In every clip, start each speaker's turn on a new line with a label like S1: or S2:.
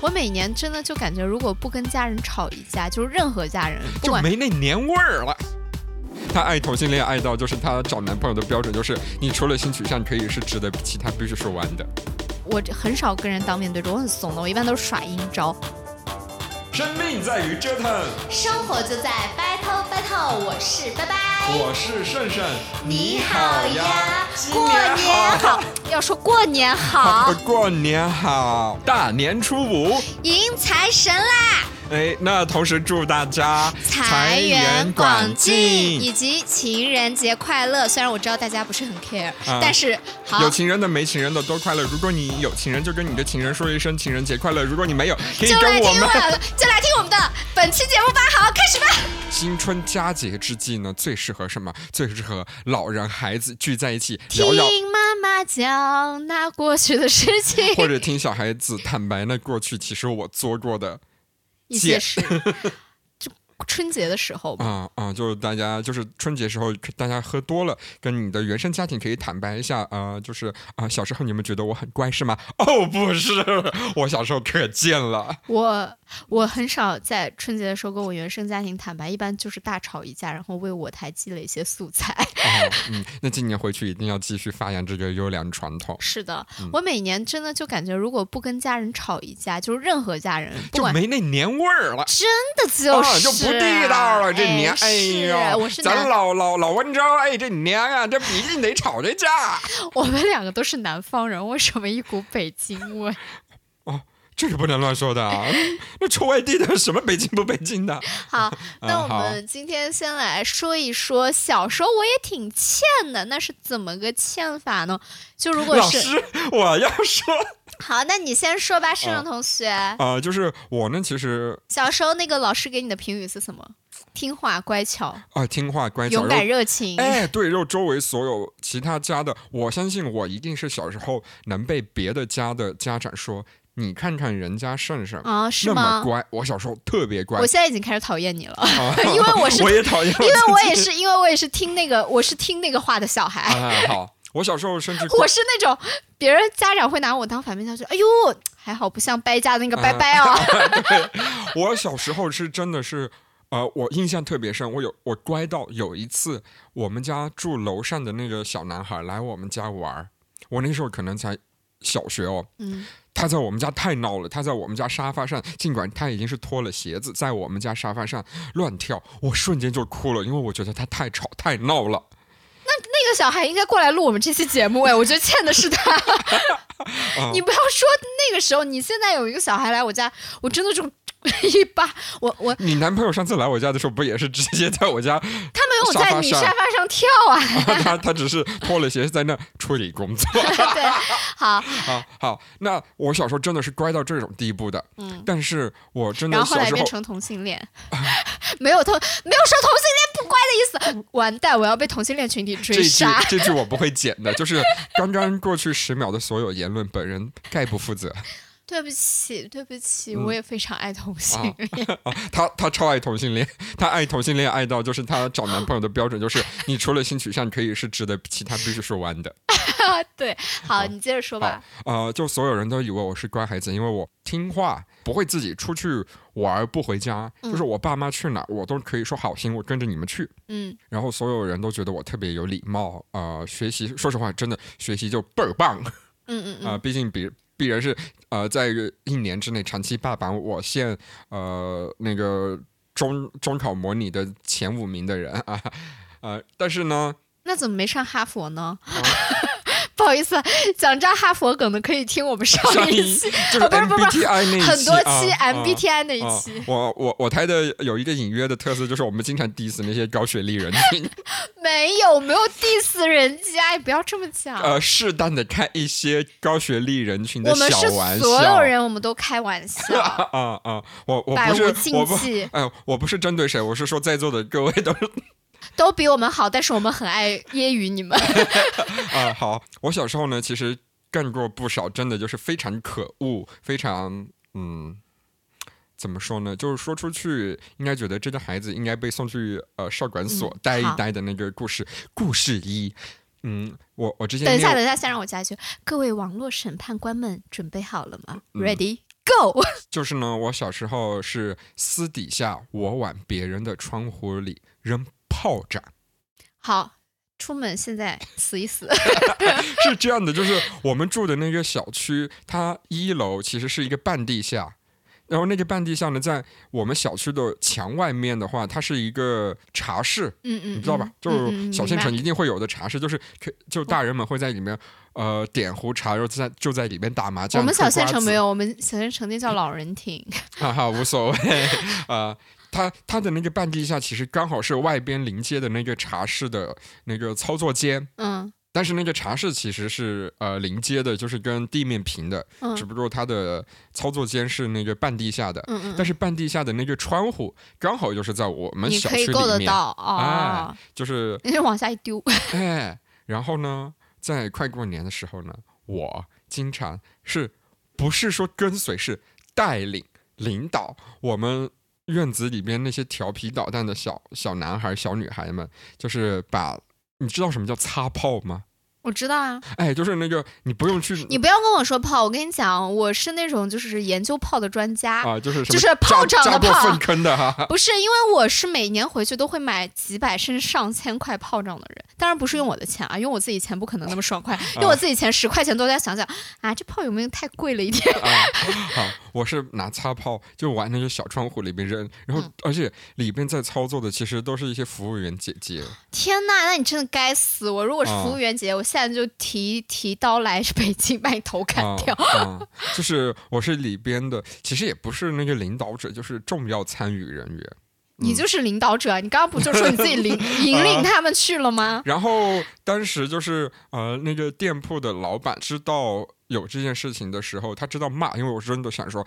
S1: 我每年真的就感觉，如果不跟家人吵一架，就是任何家人，
S2: 就没那年味儿了。她爱同性恋爱到就是她找男朋友的标准就是你除了性取向可以是直的，其他必须是弯的。
S1: 我很少跟人当面对着，我很怂的，我一般都是耍阴招。
S2: 生命在于折腾，
S1: 生活就在 battle battle，我是拜拜。
S2: 我是顺顺，
S1: 你好呀，过年好，要说过年好，
S2: 过年好，大年初五，
S1: 迎财神啦！
S2: 哎，那同时祝大家
S1: 财源广进，以及情人节快乐。虽然我知道大家不是很 care，、
S2: 啊
S1: 但是好
S2: 有情人的、没情人的都快乐。如果你有情人，就跟你的情人说一声情人节快乐。如果你没有，可以跟我们。
S1: 听我们，就来听我们的本期节目吧。好，开始吧。
S2: 新春佳节之际呢，最适合什么？最适合老人孩子聚在一起聊聊，
S1: 听妈妈讲那过去的事情，
S2: 或者听小孩子坦白那过去其实我做过的
S1: 一些事。就春节的时候吧，
S2: 啊啊，就是大家就是春节时候大家喝多了，跟你的原生家庭可以坦白一下啊、就是啊、小时候你们觉得我很乖是吗？哦，不是，我小时候可贱了。
S1: 我我很少在春节的时候跟我原生家庭坦白，一般就是大吵一架，然后为我台积累一些素材。
S2: 哦，嗯，那今年回去一定要继续发扬这个优良传统。
S1: 是的，
S2: 嗯
S1: 我每年真的就感觉，如果不跟家人吵一架，就是任何家人，不
S2: 就没那年味儿了。
S1: 真的就是、
S2: 啊，就不地道了。这年，哎
S1: 是
S2: 呦，咱
S1: 我是咱，
S2: 老老老温州，哎，这年啊，这必定得吵这架。
S1: 我们两个都是南方人，为什么一股北京味？
S2: 这个不能乱说的啊！那出外地的什么北京不北京的？
S1: 好，那我们今天先来说一说，小时候我也挺欠的，那是怎么个欠法呢？就如果是
S2: 老师，我要说
S1: 好，那你先说吧，盛
S2: 啊
S1: 盛同学。
S2: 啊、就是我呢，其实
S1: 小时候那个老师给你的评语是什么？听话、乖巧、
S2: 啊、听话乖巧，
S1: 勇敢、热情。
S2: 哎，对，然后周围所有其他家的，我相信我一定是小时候能被别的家的家长说，你看看人家胜胜。
S1: 啊，是
S2: 那么
S1: 吗？
S2: 乖，我小时候特别乖
S1: 我，现在已经开始讨厌你了，
S2: 啊
S1: 因为我是
S2: 我也讨厌，
S1: 因为我也是，因为我也是听那个，我是听那个话的小孩，
S2: 啊，好，我小时候甚至
S1: 我是那种别人家长会拿我当反面教材，哎呦，还好不像掰家的那个
S2: 啊
S1: 拜拜哦。
S2: 我小时候是真的是，呃，我印象特别深。我有我乖到有一次，我们家住楼上的那个小男孩来我们家玩儿，我那时候可能才小学哦。
S1: 嗯，
S2: 他在我们家太闹了，他在我们家沙发上，尽管他已经是脱了鞋子，在我们家沙发上乱跳，我瞬间就哭了，因为我觉得他太吵太闹了。
S1: 个小孩应该过来录我们这期节目哎，我觉得欠的是他。
S2: 啊
S1: 你不要说那个时候，你现在有一个小孩来我家，我真的就一巴，我我
S2: 你男朋友上次来我家的时候，不也是直接在我家？
S1: 他没有在你
S2: 沙发上
S1: 跳啊。
S2: 他他只是脱了鞋在那处理工作。
S1: 对，好，
S2: 好好，那我小时候真的是乖到这种地步的，
S1: 嗯。
S2: 但是我真的
S1: 然后后
S2: 的小时候
S1: 来变成同性恋，没有同没有说同性恋不乖的意思，完蛋，我要被同性恋群体
S2: 这句。这句我不会剪的，就是刚刚过去十秒的所有言论，本人概不负责
S1: 对不起，对不起，
S2: 嗯
S1: 我也非常爱同性恋。
S2: 啊。他他超爱同性恋，他爱同性恋爱到就是他找男朋友的标准就是你除了性取向可以是直的，其他必须是弯的。
S1: 对，好，你接着说吧。
S2: 呃，就所有人都以为我是乖孩子，因为我听话，不会自己出去玩儿不回家，
S1: 嗯
S2: 就是我爸妈去哪儿我都可以说好心，我跟着你们去。
S1: 嗯，
S2: 然后所有人都觉得我特别有礼貌，呃，学习说实话，真的学习就倍儿棒
S1: 嗯、嗯嗯啊，
S2: 毕竟比必然是呃，在一年之内长期霸榜我县呃那个中中考模拟的前五名的人啊，呃，但是呢，
S1: 那怎么没上哈佛呢？
S2: 啊
S1: 不好意思，讲这上哈佛梗的可以听我们上
S2: 上一
S1: 一期，
S2: 就是
S1: 哦不是不是
S2: MBTI 那一
S1: 很多期 MBTI 那一
S2: 啊
S1: 期，
S2: 我我我台的有一个隐约的特色，就是我们经常 diss 那些高学历人群，
S1: 没有没有 diss 人家，你不要这么讲。
S2: 呃，适当的开一些高学历人群的
S1: 我们是
S2: 小玩笑。
S1: 所有人，我们都开玩笑，
S2: 啊啊！我我
S1: 百
S2: 不是我不，哎，我不是针对谁，我是说在座的各位都是
S1: 都比我们好，但是我们很爱揶揄你们。
S2: 啊。好，我小时候呢，其实干过不少，真的就是非常可恶，非常嗯。怎么说呢？就是说出去，应该觉得这个孩子应该被送去呃少管所
S1: 嗯
S2: 待一待的那个故事。故事一，嗯，我我之前
S1: 等一下，等一下，先让我加一句：各位网络审判官们，准备好了吗
S2: 嗯
S1: ？Ready Go！
S2: 就是呢，我小时候是私底下我往别人的窗户里扔炮战。
S1: 好，出门现在死一死。
S2: 是这样的，就是我们住的那个小区，它一楼其实是一个半地下，然后那个半地下呢，在我们小区的墙外面的话，它是一个茶室，
S1: 嗯嗯，
S2: 你知道吧？
S1: 嗯
S2: 就
S1: 嗯嗯
S2: 小县城一定会有的茶室，就是可就大人们会在里面呃点壶茶，然后在就在里面打麻将。
S1: 我们小县城没有，我们小县城那叫老人亭。
S2: 哈 哈，无所谓 啊。它它的那个半地下其实刚好是外边临街的那个茶室的那个操作间，
S1: 嗯。
S2: 但是那个茶室其实是呃临街的，就是跟地面平的，
S1: 嗯。
S2: 只不过它的操作间是那个半地下的。
S1: 嗯嗯，
S2: 但是半地下的那个窗户刚好就是在我们小区
S1: 可以够得
S2: 里面，
S1: 到哦，
S2: 就是
S1: 你就往下一丢。
S2: 哎，然后呢，在快过年的时候呢，我经常是不是说跟随，是带领领导我们院子里边那些调皮捣蛋的小小男孩、小女孩们，就是把你知道什么叫擦炮吗？
S1: 我知道啊，
S2: 哎，就是那个你不用去
S1: 你不要跟我说炮，我跟你讲，我是那种就是研究炮的专家。
S2: 啊，就是
S1: 就是炮
S2: 扎
S1: 仗的炮
S2: 扎过粪坑的哈。
S1: 不是，因为我是每年回去都会买几百甚至上千块炮仗的人，当然不是用我的钱啊，用我自己钱不可能那么爽快，用我自己钱十块钱都在想想啊，这炮有没有太贵了一点？
S2: 啊，好，我是拿擦炮就往那个小窗户里边扔，然后、
S1: 嗯
S2: 而且里边在操作的其实都是一些服务员姐姐。
S1: 天呐，那你真的该死！我如果是
S2: 啊
S1: 服务员姐姐，我现在就提提刀来北京把你头砍掉。
S2: 就是我是里边的，其实也不是那个领导者，就是重要参与人员。
S1: 你就是领导者，你刚刚不就说你自己领 引领他们去了吗？
S2: 然后当时就是呃，那个店铺的老板知道有这件事情的时候，他知道骂，因为我真的想说。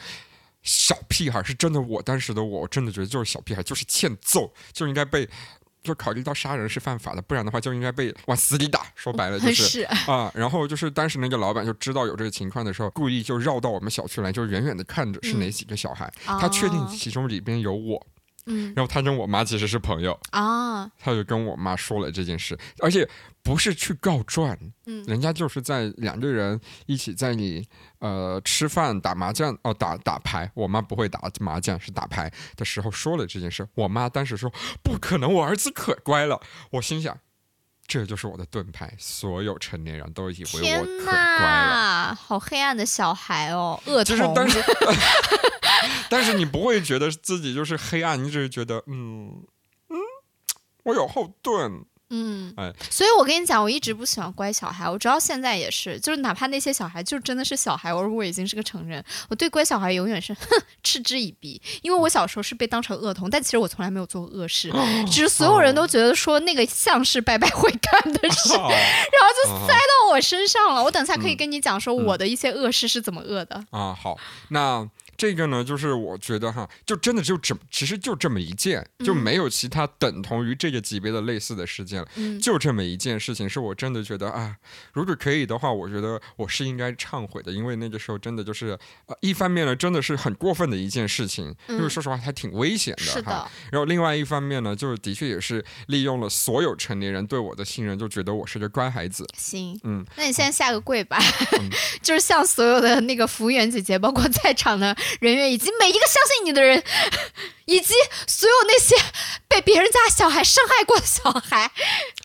S2: 小屁孩是真的我，当时的我真的觉得就是小屁孩，就是欠揍，就应该被，就考虑到杀人是犯法的，不然的话就应该被往死里打。说白了 就是
S1: 是，
S2: 啊，然后就是当时那个老板就知道有这个情况的时候，故意就绕到我们小区来，就远远的看着是哪几个小孩，他确定
S1: 哦
S2: 其中里边有我，
S1: 嗯。
S2: 然后他跟我妈其实是朋友，
S1: 啊，
S2: 他就跟我妈说了这件事，而且不是去告状，
S1: 嗯。
S2: 人家就是在两个人一起在你呃吃饭打麻将哦打打牌，我妈不会打麻将是打牌的时候说了这件事，我妈当时说不可能，我儿子可乖了，我心想。这就是我的盾牌，所有成年人都以为
S1: 天
S2: 我可乖了。
S1: 好黑暗的小孩哦，恶童。
S2: 就是但是，但是你不会觉得自己就是黑暗，你只是觉得嗯嗯，我有后盾。
S1: 嗯
S2: 哎，
S1: 所以我跟你讲，我一直不喜欢乖小孩，我直到现在也是，就是哪怕那些小孩就真的是小孩，我如果已经是个成人，我对乖小孩永远是哼嗤之以鼻，因为我小时候是被当成恶童，但其实我从来没有做过恶事，只是所有人都觉得说那个像是白白会干的事，
S2: 然后
S1: 就塞到我身上了。我等下可以
S2: 嗯。
S1: 跟你讲说我的一些恶事是怎么恶的。
S2: 啊，好，那这个呢，就是我觉得哈，就真的就这，其实就这么一件，就
S1: 嗯
S2: 没有其他等同于这个级别的类似的事件了，
S1: 嗯
S2: 就这么一件事情，是我真的觉得啊，如果可以的话，我觉得我是应该忏悔的，因为那个时候真的就是，呃，一方面呢，真的是很过分的一件事情，因为
S1: 嗯
S2: 说实话还挺危险的哈。
S1: 是的，
S2: 然后另外一方面呢，就是的确也是利用了所有成年人对我的信任，就觉得我是个乖孩子。
S1: 行，
S2: 嗯，
S1: 那你现在下个跪吧，
S2: 嗯
S1: 就是向所有的那个服务员姐姐，包括在场的人员，以及每一个相信你的人，以及所有那些被别人家小孩伤害过的小孩，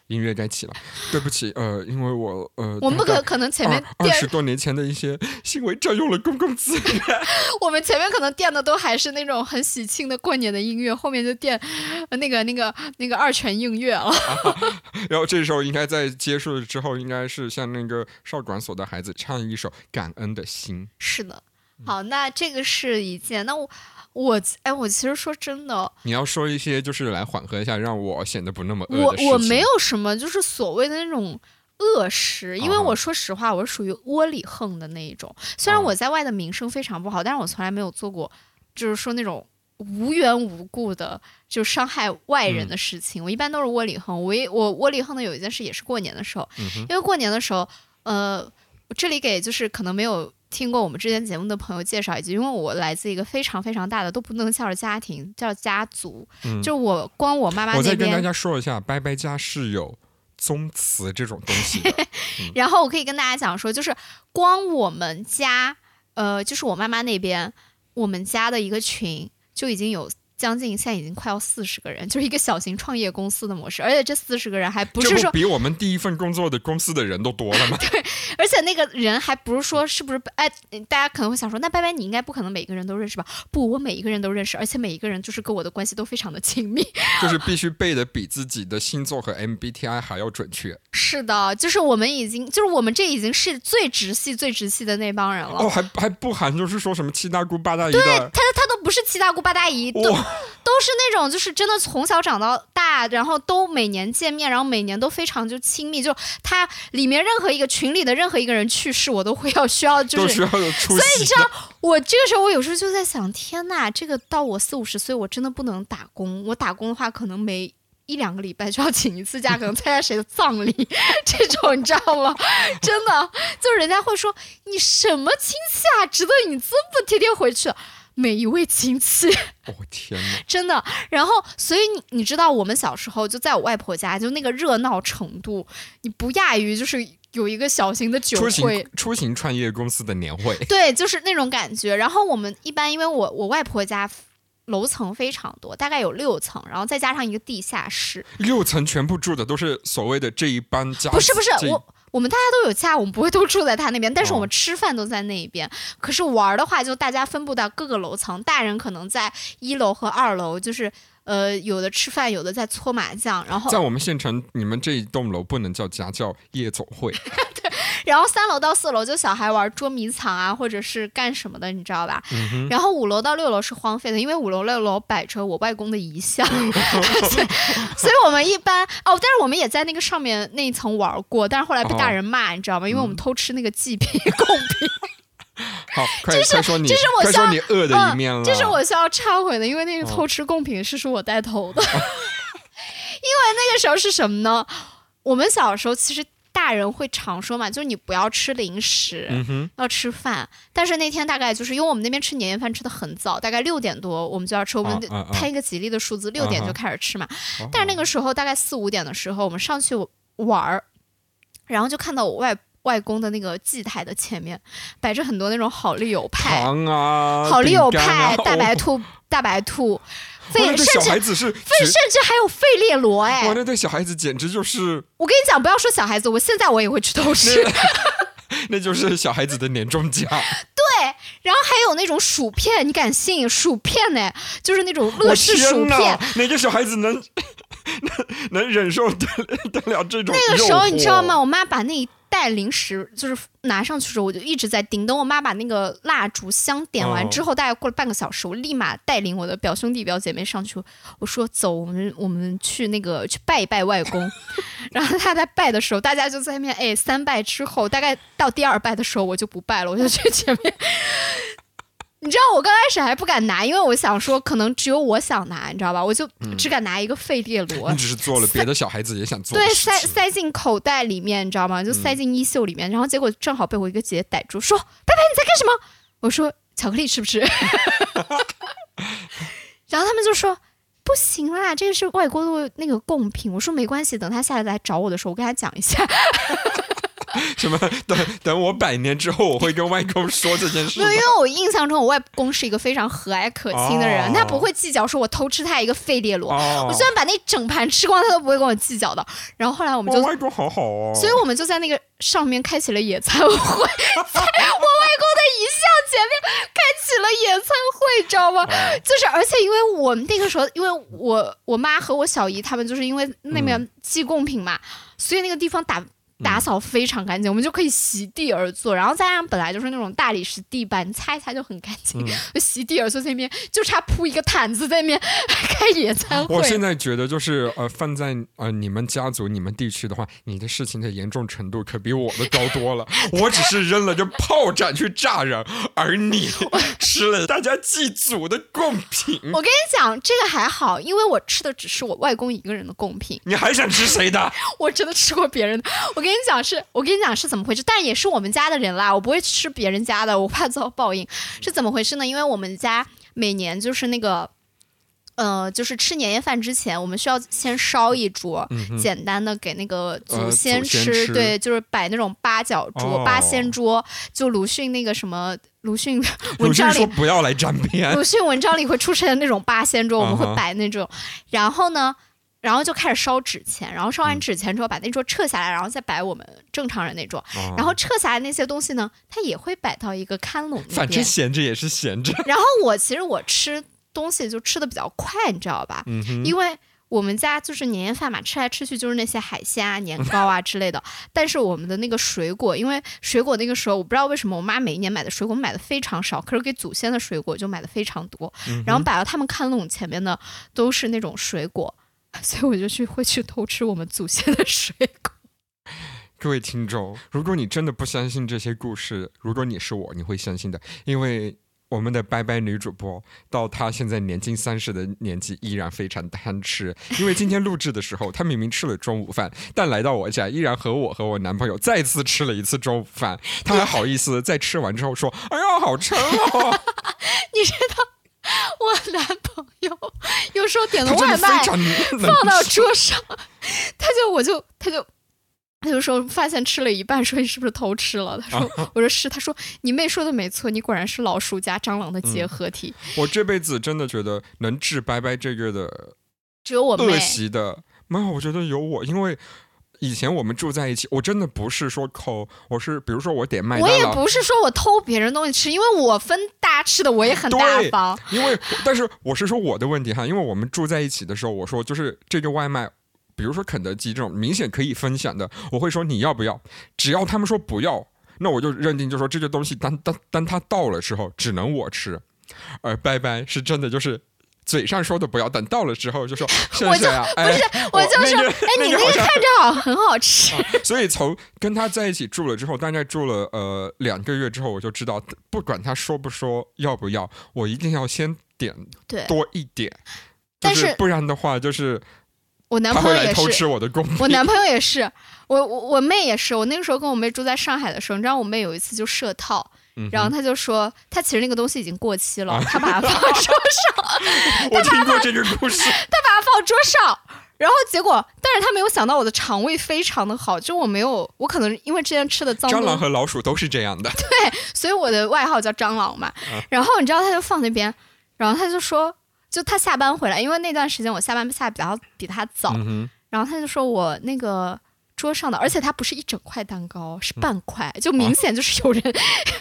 S2: 音乐该起了，对不起，呃，因为我呃，
S1: 我们不可可能前面
S2: 二二十，多年前的一些行为占用了公共资源。
S1: 我们前面可能垫的都还是那种很喜庆的过年的音乐，后面就垫呃那个那个那个二泉映月了。
S2: 然后这时候应该在结束之后，应该是向那个少管所的孩子唱一首《感恩的心
S1: 是的，
S2: 嗯
S1: 好，那这个是一件，那我我哎，我其实说真的，》。
S2: 你要说一些就是来缓和一下，让我显得不那么恶
S1: 我。我没有什么就是所谓的那种恶食，因为我说实话，我是属于窝里横的那一种。虽然
S2: 啊
S1: 我在外的名声非常不好，但是我从来没有做过，就是说那种。无缘无故的就伤害外人
S2: 嗯
S1: 的事情，我一般都是窝里横。我一我窝里横的有一件事也是过年的时候，
S2: 嗯
S1: 因为过年的时候，呃，这里给就是可能没有听过我们之前节目的朋友介绍一句，因为我来自一个非常非常大的都不能叫家庭，叫家族，
S2: 嗯
S1: 就我光我妈妈那
S2: 我再跟大，家说一下，拜拜家是有宗祠这种东西的。
S1: 然后我可以跟大家讲说，就是光我们家，呃，就是我妈妈那边，我们家的一个群就已经有。将近现在已经快要四十个人，就是一个小型创业公司的模式，而且这四十个人还不是说
S2: 比我们第一份工作的公司的人都多了吗？
S1: 对，而且那个人还不是说是不是哎，大家可能会想说，那拜拜你应该不可能每个人都认识吧？不，我每一个人都认识，而且每一个人就是跟我的关系都非常的亲密，
S2: 就是必须背的比自己的星座和 MBTI 还要准确。
S1: 是的，就是我们已经就是我们这已经是最直系最直系的那帮人了。哦，
S2: 还还不含就是说什么七大姑八大姨
S1: 的，对他他都不是七大姑八大姨，都都是那种就是真的从小长到大，然后都每年见面，然后每年都非常就亲密。就他里面任何一个群里的任何一个人去世，我都会要需要就是
S2: 需要有出
S1: 席。所以你知道，我这个时候我有时候就在想，天呐，这个到我四五十岁，我真的不能打工。我打工的话，可能每一两个礼拜就要请一次假，可能参加谁的葬礼 这种，你知道吗？真的，就是人家会说你什么亲戚啊，值得你这么天天回去。每一位亲戚，
S2: 哦天哪，
S1: 真的。然后，所以你你知道，我们小时候就在我外婆家，就那个热闹程度，你不亚于就是有一个小型的酒会，
S2: 出行创业公司的年会，
S1: 对，就是那种感觉。然后我们一般，因为我我外婆家楼层非常多，大概有六层，然后再加上一个地下室，
S2: 六层全部住的都是所谓的这一帮家，
S1: 不是不是我。我们大家都有家，我们不会都住在他那边，但是我们吃饭都在那一边。可是玩的话，就大家分布到各个楼层，大人可能在一楼和二楼，就是呃，有的吃饭，有的在搓麻将。然后
S2: 在我们县城，你们这一栋楼不能叫家，叫夜总会。
S1: 对然后三楼到四楼就小孩玩捉迷藏啊，或者是干什么的，你知道吧？然后五楼到六楼是荒废的，因为五楼六楼摆着我外公的遗像，所以我们一般哦，但是我们也在那个上面那一层玩过，但是后来被大人骂，你知道吗？因为我们偷吃那个祭品贡品。
S2: 好，快快说你，
S1: 这是我需要
S2: 你恶的一面了。
S1: 这是我需要忏悔的，因为那个偷吃贡品是是我带头的。因为那个时候是什么呢？我们小时候其实。大人会常说嘛，就是你不要吃零食，要吃饭。但是那天大概就是因为我们那边吃年夜饭吃的很早，大概六点多我们就要吃，我们摊一个吉利的数字，六点就开始吃嘛。但是那个时候大概四五点的时候，我们上去玩儿，然后就看到我外外公的那个祭台的前面摆着很多那种好丽友派，好丽友派，大白兔，大白兔。费
S2: 甚至
S1: 是费甚至还有费列罗哎！
S2: 哇，那对小孩子简直就是……
S1: 我跟你讲，不要说小孩子，我现在我也会去偷吃。
S2: 那 就是小孩子的年终奖。
S1: 对，然后还有那种薯片，你敢信？薯片呢？就是那种乐事薯片。
S2: 哪个小孩子能能 能忍受得得了这种？
S1: 那个时候你知道吗？我妈把那一。带零食就是拿上去的时候，我就一直在盯。等我妈把那个蜡烛香点完之后，大概过了半个小时，我立马带领我的表兄弟表姐妹上去。我说：“走，我们我们去那个去拜一拜外公。”然后他在拜的时候，大家就在那边哎，三拜之后，大概到第二拜的时候，我就不拜了，我就去前面。你知道我刚开始还不敢拿，因为我想说可能只有我想拿，你知道吧？我就只敢拿一个费列 罗。
S2: 你只是做了别的小孩子也想做。
S1: 对，塞塞进口袋里面，你知道吗？就塞进衣袖里面，然后结果正好被我一个姐姐逮住，说：“拜拜，你在干什么？”我说：“巧克力吃不吃？” 然后他们就说：“不行啦，这个是外国的那个贡品。”我说：“没关系，等他下次来找我的时候，我跟他讲一下。”
S2: 什么？等等我百年之后，我会跟外公说这件事。
S1: 没有，因为我印象中我外公是一个非常和蔼可亲的人，他不会计较说我偷吃他一个费列罗，我虽然把那整盘吃光，他都不会跟我计较的。然后后来我们就
S2: 外公好好哦，
S1: 所以我们就在那个上面开启了野餐会，在我外公的遗像前面开启了野餐会，知道吗？就是而且因为我们那个时候，因为我我妈和我小姨他们就是因为那边寄贡品嘛，所以那个地方打。打扫非常干净，我们就可以席地而坐，然后再加上本来就是那种大理石地板，你擦一擦就很干净。就席地而坐那边，就差铺一个毯子在那边 开野餐会。
S2: 我现在觉得就是呃，放在呃你们家族、你们地区的话，你的事情的严重程度可比我的高多了。我只是扔了个炮仗去炸人，而你吃了大家祭祖的贡品。
S1: 我跟你讲，这个还好，因为我吃的只是我外公一个人的贡品。
S2: 你还想吃谁的？
S1: 我真的吃过别人的。我。我跟你讲是，我跟你讲是怎么回事，但也是我们家的人啦，我不会吃别人家的，我怕遭报应。是怎么回事呢？因为我们家每年就是那个，呃，就是吃年夜饭之前，我们需要先烧一桌，简单的给那个祖先吃，对，就是摆那种八角桌、八仙桌，就鲁迅那个什么。鲁迅
S2: 鲁
S1: 文章里
S2: 迅说不要来沾边，
S1: 鲁迅文章里会出现那种八仙桌，我们会摆那种，然后呢，然后就开始烧纸钱，然后烧完
S2: 嗯
S1: 纸钱之后把那桌撤下来，然后再摆我们正常人那桌，
S2: 哦
S1: 然后撤下来那些东西呢，它也会摆到一个看笼那
S2: 反正。闲着也是闲着。
S1: 然后我其实我吃东西就吃的比较快，你知道吧？
S2: 嗯，
S1: 因为我们家就是年夜饭嘛，吃来吃去就是那些海鲜啊、年糕啊之类的。但是我们的那个水果，因为水果那个时候我不知道为什么，我妈每一年买的水果买的非常少，可是给祖先的水果就买的非常多。
S2: 嗯
S1: 然后摆到他们看笼前面的都是那种水果，所以我就去会去偷吃我们祖先的水果。
S2: 各位听众，如果你真的不相信这些故事，如果你是我，你会相信的，因为我们的拜拜女主播到她现在年近三十的年纪，依然非常贪吃。因为今天录制的时候，她明明吃了中午饭，但来到我家，依然和我和我男朋友再次吃了一次中午饭。她还好意思在吃完之后说：“哎呀，好撑哦
S1: 你知道，我男朋友有时候！”点的外卖放到桌上，他就我就他就。他就说发现吃了一半，说你是不是偷吃了？他说，我说是。他说你妹说的没错，你果然是老鼠加蟑螂的结合体。
S2: 我这辈子真的觉得能治拜拜这个的
S1: 只有我妹
S2: 恶，习的，没有，我觉得有我，因为以前我们住在一起，我真的不是说抠，我是比如说我点麦
S1: 我也，不是说我偷别人东西吃，因为我分大家吃的，我也很大方。
S2: 因为但是我是说我的问题哈，因为我们住在一起的时候，我说就是这个外卖。比如说肯德基这种明显可以分享的，我会说你要不要？只要他们说不要，那我就认定就说这个东西当当当他到了之后只能我吃，而拜拜是真的就是嘴上说的不要，等到了之后就说 谢谢啊，哎，
S1: 我就说，
S2: 那个
S1: 哎，你那
S2: 那个
S1: 看着好很好吃。
S2: 所以从跟他在一起住了之后，大概住了呃两个月之后，我就知道，不管他说不说要不要，我一定要先点
S1: 对
S2: 多一点，
S1: 但
S2: 就是不然的话，就是
S1: 我男朋友也是，
S2: 吃我的贡品。
S1: 我男朋友也是，我我我妹也是。我那个时候跟我妹住在上海的时候，你知道我妹有一次就设套，然后他就说，他其实那个东西已经过期了，他把它放桌上，
S2: 我听过这个故事，
S1: 他把它放桌上。然后结果，但是他没有想到我的肠胃非常的好，就我没有，我可能因为之前吃的脏，
S2: 蟑螂和老鼠都是这样的。
S1: 对所以我的外号叫蟑螂嘛。
S2: 啊
S1: 然后你知道，他就放那边，然后他就说，就他下班回来，因为那段时间我下班下比较比他早，
S2: 嗯，
S1: 然后他就说我那个桌上的，而且它不是一整块蛋糕，是半块，就明显就是有人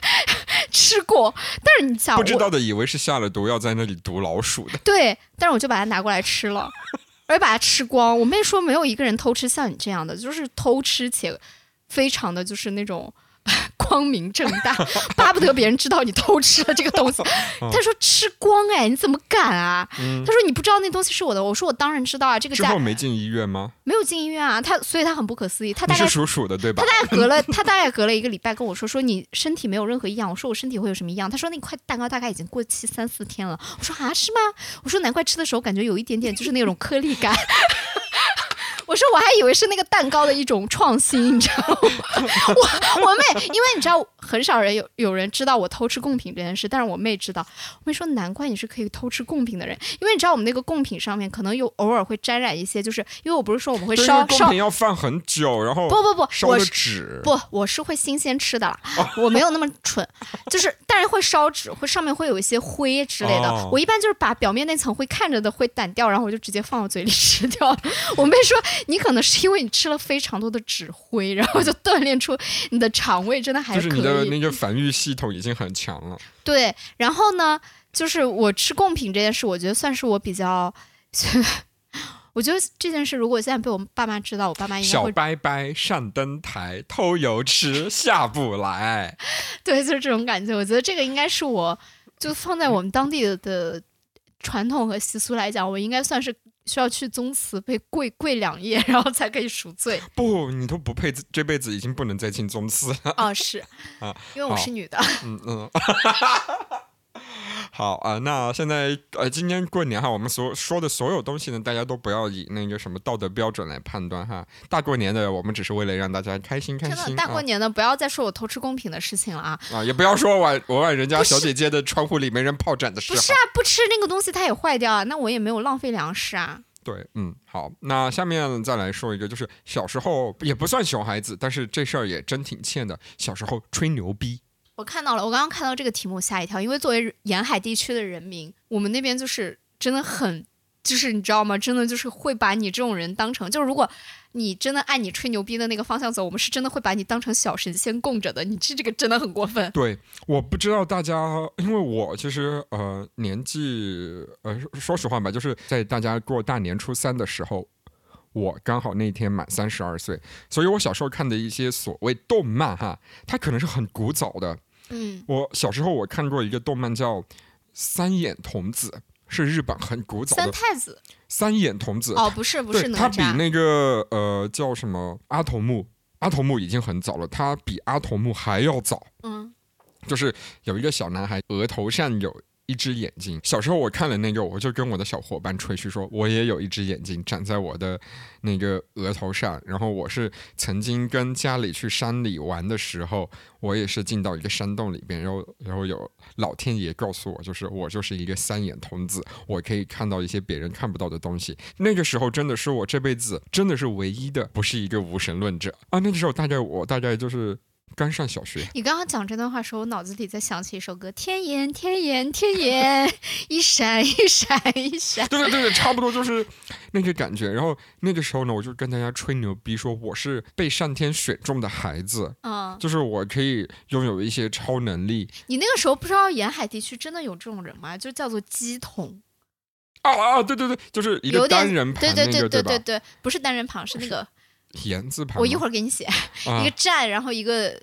S1: 吃过。但是你想，我
S2: 不知道的以为是下了毒要在那里毒老鼠的。
S1: 对，但是我就把它拿过来吃了，而且把它吃光。我妹说没有一个人偷吃像你这样的，就是偷吃且非常的就是那种。光明正大，巴不得别人知道你偷吃了这个东西。他说吃光哎，你怎么敢啊？他说你不知道那东西是我的。我说我当然知道啊，这个
S2: 之
S1: 家
S2: 后没进医院吗？
S1: 没有进医院啊。他所以他很不可思议，他大概
S2: 是属鼠的对吧
S1: 他？大概隔了，他大概隔了一个礼拜跟我说，说你身体没有任何异样。我说我身体会有什么异样？他说那块蛋糕大概已经过期三四天了。我说啊，是吗？我说难怪吃的时候感觉有一点点就是那种颗粒感。我说我还以为是那个蛋糕的一种创新，你知道吗？我我妹，因为你知道很少人有有人知道我偷吃贡品这件事，但是我妹知道。我妹说难怪你是可以偷吃贡品的人，因为你知道我们那个贡品上面可能有偶尔会沾染一些，就是因为我不是说我们会烧烧
S2: 贡品要放很久，然后
S1: 不不不，
S2: 烧的
S1: 我
S2: 纸。
S1: 不，我是会新鲜吃的啦，我没有那么蠢，就是但是会烧纸，会上面会有一些灰之类的。
S2: 哦
S1: 我一般就是把表面那层会看着的会掸掉，然后我就直接放到嘴里吃掉了。我妹说你可能是因为你吃了非常多的纸灰，然后就锻炼出你的肠胃真的还可
S2: 就是你的
S1: 以。
S2: 那个防御系统已经很强了。
S1: 对，然后呢，就是我吃贡品这件事，我觉得算是我比较。我觉得这件事，如果现在被我爸妈知道，我爸妈应该
S2: 小
S1: 会
S2: 拜拜上灯台，偷油吃下不来。
S1: 对，就是这种感觉。我觉得这个应该是我，就放在我们当地的的传统和习俗来讲，我应该算是需要去宗祠被跪跪两夜，然后才可以赎罪。
S2: 不，你都不配，这辈子已经不能再进宗祠了。
S1: 哦，是
S2: 啊，
S1: 因为我是女的。
S2: 嗯嗯。好啊，那现在呃，今年过年哈，我们所说的所有东西呢，大家都不要以那个什么道德标准来判断哈。大过年的，我们只是为了让大家开心开
S1: 真的，
S2: 心。
S1: 大过年的，不要再说我偷吃公品的事情了啊！
S2: 啊啊，也不要说我我往人家小姐姐的窗户里没人炮战的事哈。
S1: 不是啊，不吃那个东西它也坏掉啊，那我也没有浪费粮食啊。
S2: 对，嗯，好，那下面再来说一个，就是小时候也不算熊孩子，但是这事儿也真挺欠的。小时候吹牛逼，
S1: 我看到了，我刚刚看到这个题目吓一跳，因为作为沿海地区的人民，我们那边就是真的很，就是你知道吗？真的就是会把你这种人当成，就是如果你真的按你吹牛逼的那个方向走，我们是真的会把你当成小神仙供着的。你这这个真的很过分。
S2: 对，我不知道大家，因为我其实呃年纪呃说实话吧，就是在大家过大年初三的时候，我刚好那天满三十二岁，所以我小时候看的一些所谓动漫哈，它可能是很古早的。
S1: 嗯。
S2: 我小时候我看过一个动漫叫《三眼童子》，是日本很古早
S1: 三
S2: 的
S1: 太子。
S2: 三眼童子。
S1: 哦，不是不是
S2: 他比，那个呃叫什么阿童木，阿童木已经很早了，他比阿童木还要早。
S1: 嗯。
S2: 就是有一个小男孩额头上有一只眼睛。小时候我看了那个，我就跟我的小伙伴吹嘘说，我也有一只眼睛长在我的那个额头上。然后我是曾经跟家里去山里玩的时候，我也是进到一个山洞里边，然后然后有老天爷告诉我，就是我就是一个三眼童子，我可以看到一些别人看不到的东西。那个时候真的是我这辈子真的是唯一的不是一个无神论者啊！那个时候大概我大概就是刚上小学。
S1: 你刚刚讲这段话的时候，我脑子里在想起一首歌：天眼天眼天眼，一闪一闪一闪。
S2: 对对对对，差不多就是那个感觉。然后那个时候呢，我就跟大家吹牛逼，说我是被上天选中的孩子，
S1: 嗯，
S2: 就是我可以拥有一些超能力
S1: 你那个时候不知道沿海地区真的有这种人吗？就叫做鸡桶，
S2: 啊啊！对对对，就是一个单人旁
S1: 对
S2: 那个
S1: 对对对对
S2: 吧？
S1: 对，不是单人旁，是那个
S2: 言字旁吗。
S1: 我一会儿给你写
S2: 啊
S1: 一个站，然后一个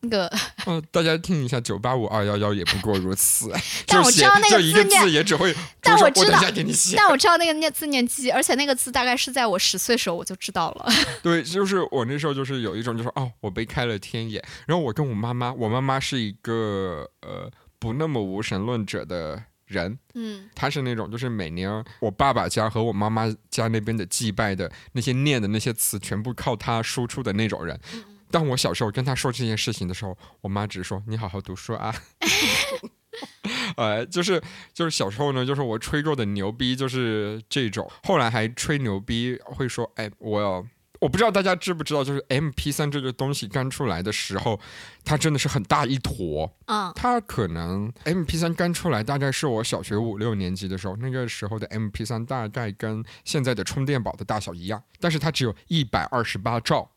S1: 那个，
S2: 嗯，大家听一下，九八五二幺幺也不过如此。
S1: 但我知道那个字念但我知道
S2: 一下给你写。
S1: 但我知道那个念字念鸡，而且那个字大概是在我十岁时候我就知道了。
S2: 对，就是我那时候就是有一种就是哦，我被开了天眼。然后我跟我妈妈，我妈妈是一个呃不那么无神论者的人，
S1: 嗯
S2: 他是那种就是每年我爸爸家和我妈妈家那边的祭拜的那些念的那些词，全部靠他输出的那种人。当我小时候跟他说这件事情的时候，我妈只说你好好读书啊。呃，就是就是小时候呢，就是我吹过的牛逼就是这种，后来还吹牛逼会说，哎，我要。我不知道大家知不知道，就是 M P 三这个东西刚出来的时候，它真的是很大一坨。
S1: 嗯
S2: 它可能 M P 三刚出来，大概是我小学五六年级的时候，那个时候的 M P 三大概跟现在的充电宝的大小一样，但是它只有一百二十八兆。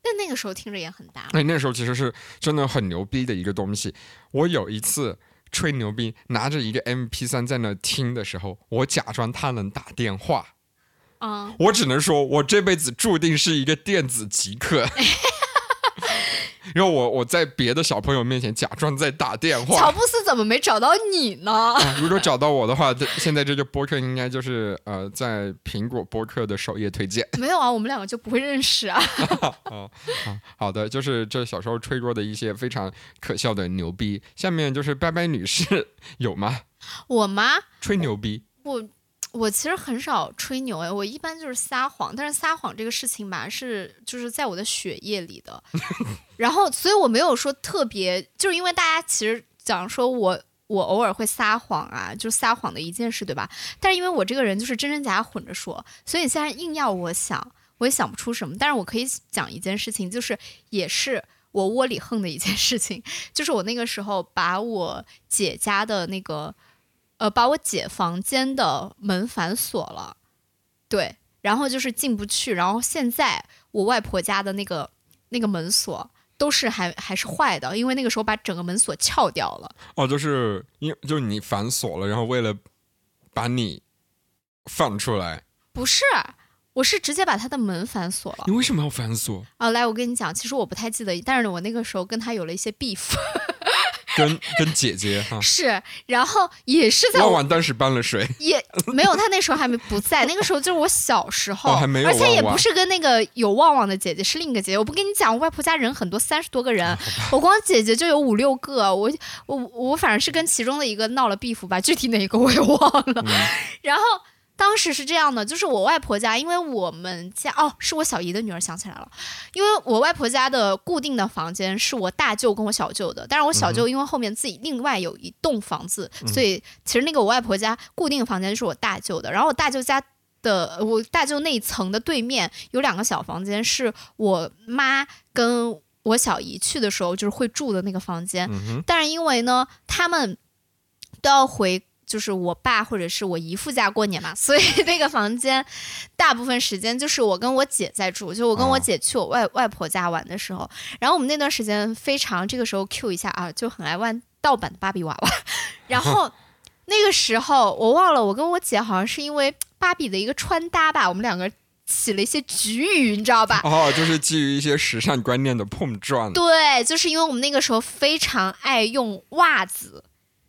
S1: 但那个时候听着也很大。
S2: 哎，那时候其实是真的很牛逼的一个东西。我有一次吹牛逼，拿着一个 M P 三在那听的时候，我假装它能打电话。
S1: 嗯，
S2: 我只能说，我这辈子注定是一个电子极客。然后我我在别的小朋友面前假装在打电话。
S1: 乔布斯怎么没找到你呢？
S2: 啊如果找到我的话，这现在这个播客应该就是呃，在苹果播客的首页推荐。
S1: 没有啊，我们两个就不会认识啊。
S2: 啊，好的，就是这小时候吹过的一些非常可笑的牛逼。下面就是拜拜女士有吗？
S1: 我吗，
S2: 吹牛逼
S1: 我我其实很少吹牛哎，我一般就是撒谎，但是撒谎这个事情吧，是就是在我的血液里的，然后所以我没有说特别，就是因为大家其实讲说我。我偶尔会撒谎啊，就撒谎的一件事，对吧？但是因为我这个人就是真真假假混着说，所以现在硬要我想，我也想不出什么。但是我可以讲一件事情，就是也是我窝里横的一件事情，就是我那个时候把我姐家的那个呃，把我姐房间的门反锁了，对，然后就是进不去，然后现在我外婆家的那个那个门锁都是还还是坏的，因为那个时候把整个门锁撬掉了。
S2: 哦，就是因就是你反锁了，然后为了把你放出来，
S1: 不是，我是直接把他的门反锁了
S2: 你。为什么要反锁？
S1: 啊，来，我跟你讲，其实我不太记得，但是我那个时候跟他有了一些 beef，
S2: 跟跟姐姐哈，
S1: 是，然后也是在我
S2: 旺旺当时搬了水？
S1: 也没有，他那时候还没不在，那个时候就是我小时候，
S2: 哦还没有
S1: 而且也不是跟那个有旺旺的姐姐，是另一个姐姐。我不跟你讲，我外婆家人很多，三十多个人，我光姐姐就有五六个，我我我反正是跟其中的一个闹了 beef 吧，具体哪一个我也忘了。
S2: 嗯
S1: 然后当时是这样的，就是我外婆家，因为我们家哦，是我小姨的女儿想起来了，因为我外婆家的固定的房间是我大舅跟我小舅的，但是我小舅因为后面自己另外有一栋房子，所以其实那个我外婆家固定房间是我大舅的，然后我大舅家。的我大舅那一层的对面有两个小房间，是我妈跟我小姨去的时候就是会住的那个房间，
S2: 嗯，
S1: 但是因为呢，他们都要回。就是我爸或者是我姨父家过年嘛，所以那个房间大部分时间就是我跟我姐在住。就我跟我
S2: 哦
S1: 姐去我外、外婆家玩的时候，然后我们那段时间非常这个时候 Q 一下啊，就很爱玩盗版的芭比娃娃。然后 那个时候我忘了，我跟我姐好像是因为芭比的一个穿搭吧，我们两个起了一些局语，你知道吧？
S2: 哦，就是基于一些时尚观念的碰撞。
S1: 对，就是因为我们那个时候非常爱用袜子，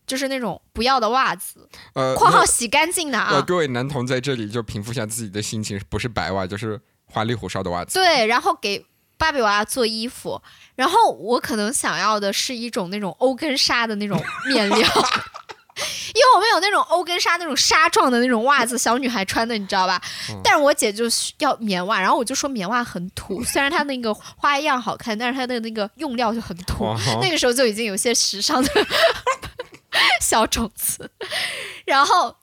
S1: 就是那种不要的袜子，
S2: 呃，
S1: 括号洗干净的
S2: 呃，
S1: 啊。
S2: 各位男童在这里就平复一下自己的心情，不是白袜就是花里胡哨的袜子。
S1: 对，然后给芭比娃娃做衣服，然后我可能想要的是一种那种欧根纱的那种面料。因为我们有那种欧根纱那种纱状的那种袜子，小女孩穿的，你知道吧？
S2: 嗯
S1: 但是我姐就需要棉袜，然后我就说棉袜很土，虽然它那个花样好看，但是它的那个用料就很土。
S2: 哦
S1: 那个时候就已经有些时尚的 小种子，然后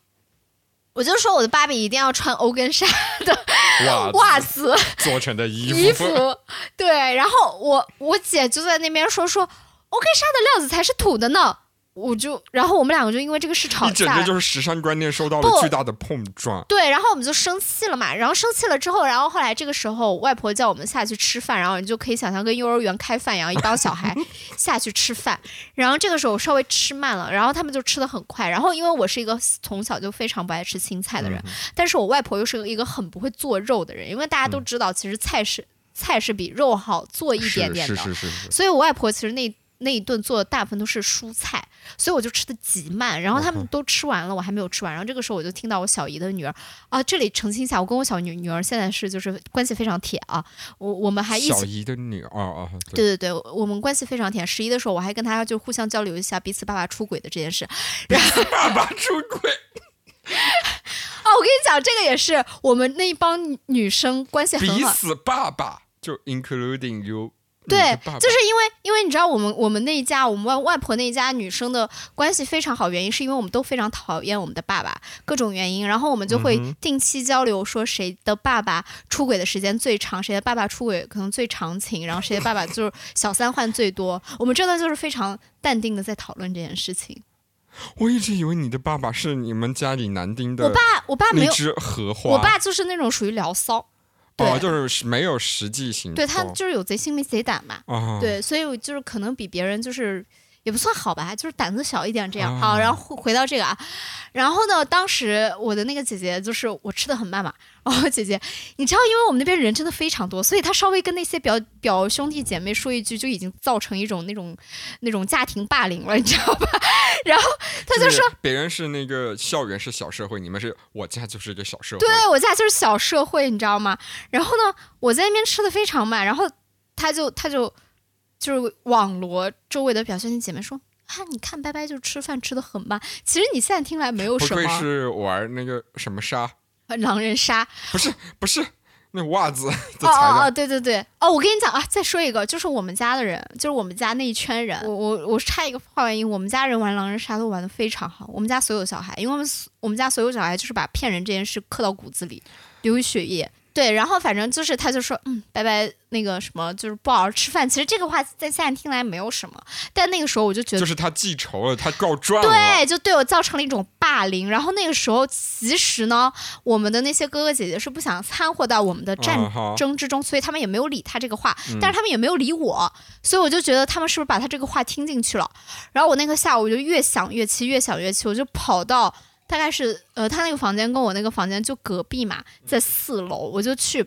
S1: 我就说我的芭比一定要穿欧根纱
S2: 的
S1: 袜
S2: 子
S1: 子。
S2: 做成的衣服，
S1: 衣服，对，然后我我姐就在那边说说欧根纱的料子才是土的呢，我就然后我们两个就因为这个事吵架
S2: 一整个。就是时尚观念受到了巨大的碰撞。
S1: 对，然后我们就生气了嘛，然后生气了之后，然后后来这个时候外婆叫我们下去吃饭，然后你就可以想象跟幼儿园开饭一样，一帮小孩 下去吃饭，然后这个时候我稍微吃慢了，然后他们就吃的很快，然后因为我是一个从小就非常不爱吃青菜的人，
S2: 嗯
S1: 但是我外婆又是一个很不会做肉的人，因为大家都知道其实菜是菜是比肉好做一点点的，
S2: 是是是是是，
S1: 所以我外婆其实那那一顿做的大部分都是蔬菜，所以我就吃的极慢。然后他们都吃完了，我还没有吃完。然后这个时候我就听到我小姨的女儿啊，这里澄清一下，我跟我小女女儿现在是就是关系非常铁啊，我我们还一起。
S2: 小姨的女儿哦哦，
S1: 对对对，我们关系非常铁。十一的时候，我还跟她就互相交流一下彼此爸爸出轨的这件事。
S2: 然后爸爸出轨，
S1: 哦，我跟你讲，这个也是我们那一帮女女生关系很好。
S2: 彼此爸爸就 including you，你
S1: 对就是因为因为你知道我们我们那一家我们外外婆那一家女生的关系非常好，原因是因为我们都非常讨厌我们的爸爸，各种原因，然后我们就会定期交流，说谁的爸爸出轨的时间最长，谁的爸爸出轨可能最长情，然后谁的爸爸 就是小三换最多，我们真的就是非常淡定的在讨论这件事情。
S2: 我一直以为你的爸爸是你们家里男丁的
S1: 我爸我爸没有，
S2: 荷花，
S1: 我爸就是那种属于聊骚，对、
S2: 哦，就是没有实际行动，
S1: 对他就是有贼心没贼胆嘛。
S2: 啊，
S1: 对，所以我就是可能比别人就是也不算好吧，就是胆子小一点这样。
S2: 啊
S1: 好，然后回回到这个啊，然后呢，当时我的那个姐姐就是我吃的很慢嘛，然后姐姐，你知道，因为我们那边人真的非常多，所以她稍微跟那些表表兄弟姐妹说一句，就已经造成一种那种那种家庭霸凌了，你知道吧？然后她就说。
S2: 别人是那个校园是小社会，你们是我家就是一个小社会，
S1: 对我家就是小社会，你知道吗？然后呢，我在那边吃的非常慢，然后他就他就就是网罗周围的表兄弟姐妹说。啊，你看拜拜就吃饭吃的很慢，其实你现在听来没有
S2: 不愧
S1: 什么。
S2: 是玩那个什么杀，
S1: 狼人杀，
S2: 不是不是那袜子的材
S1: 哦哦哦，对对对，哦，我跟你讲啊，再说一个，就是我们家的人，就是我们家那一圈人，我我我插一个话外音，我们家人玩狼人杀都玩的非常好，我们家所有小孩，因为我们我们家所有小孩就是把骗人这件事刻到骨子里，流于血液。对，然后反正就是他就说，嗯，拜拜，那个什么，就是不好好吃饭。其实这个话在现在听来没有什么，但那个时候我就觉得
S2: 就是他记仇了，他告状了，
S1: 对，就对我造成了一种霸凌。然后那个时候，其实呢，我们的那些哥哥姐姐是不想掺和到我们的战争之中，所以他们也没有理他这个话，
S2: 嗯
S1: 但是他们也没有理我，所以我就觉得他们是不是把他这个话听进去了？然后我那个下午我就越想越气，越想越气，我就跑到大概是呃他那个房间跟我那个房间就隔壁嘛，在四楼，我就去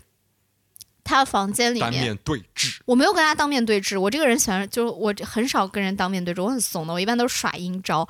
S1: 他房间里面。
S2: 对峙，
S1: 我没有跟他当面对峙，我这个人喜欢，就是我很少跟人当面对峙，我很怂的，我一般都是耍阴招，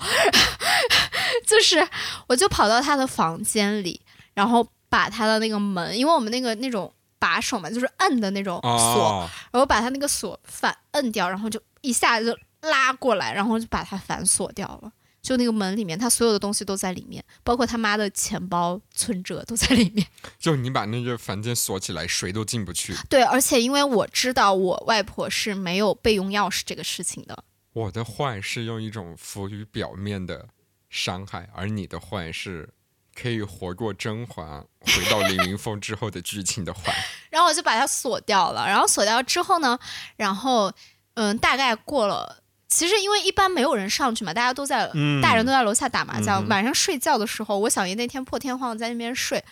S1: 就是我就跑到他的房间里，然后把他的那个门，因为我们那个那种把手嘛，就是摁的那种锁，
S2: 哦，
S1: 然后把他那个锁反摁掉，然后就一下子就拉过来，然后就把它反锁掉了。就那个门里面，他所有的东西都在里面，包括他妈的钱包、存折都在里面。
S2: 就你把那个房间锁起来，谁都进不去。
S1: 对，而且因为我知道我外婆是没有备用钥匙这个事情的，
S2: 我的坏是用一种浮于表面的伤害，而你的坏是可以活过甄嬛，回到凌云峰之后的剧情的坏，
S1: 然后我就把它锁掉了。然后锁掉之后呢，然后嗯，大概过了。其实因为一般没有人上去嘛，大家都在，
S2: 嗯
S1: 大人都在楼下打麻将。
S2: 嗯
S1: 晚上睡觉的时候，我小姨那天破天荒地在那边睡，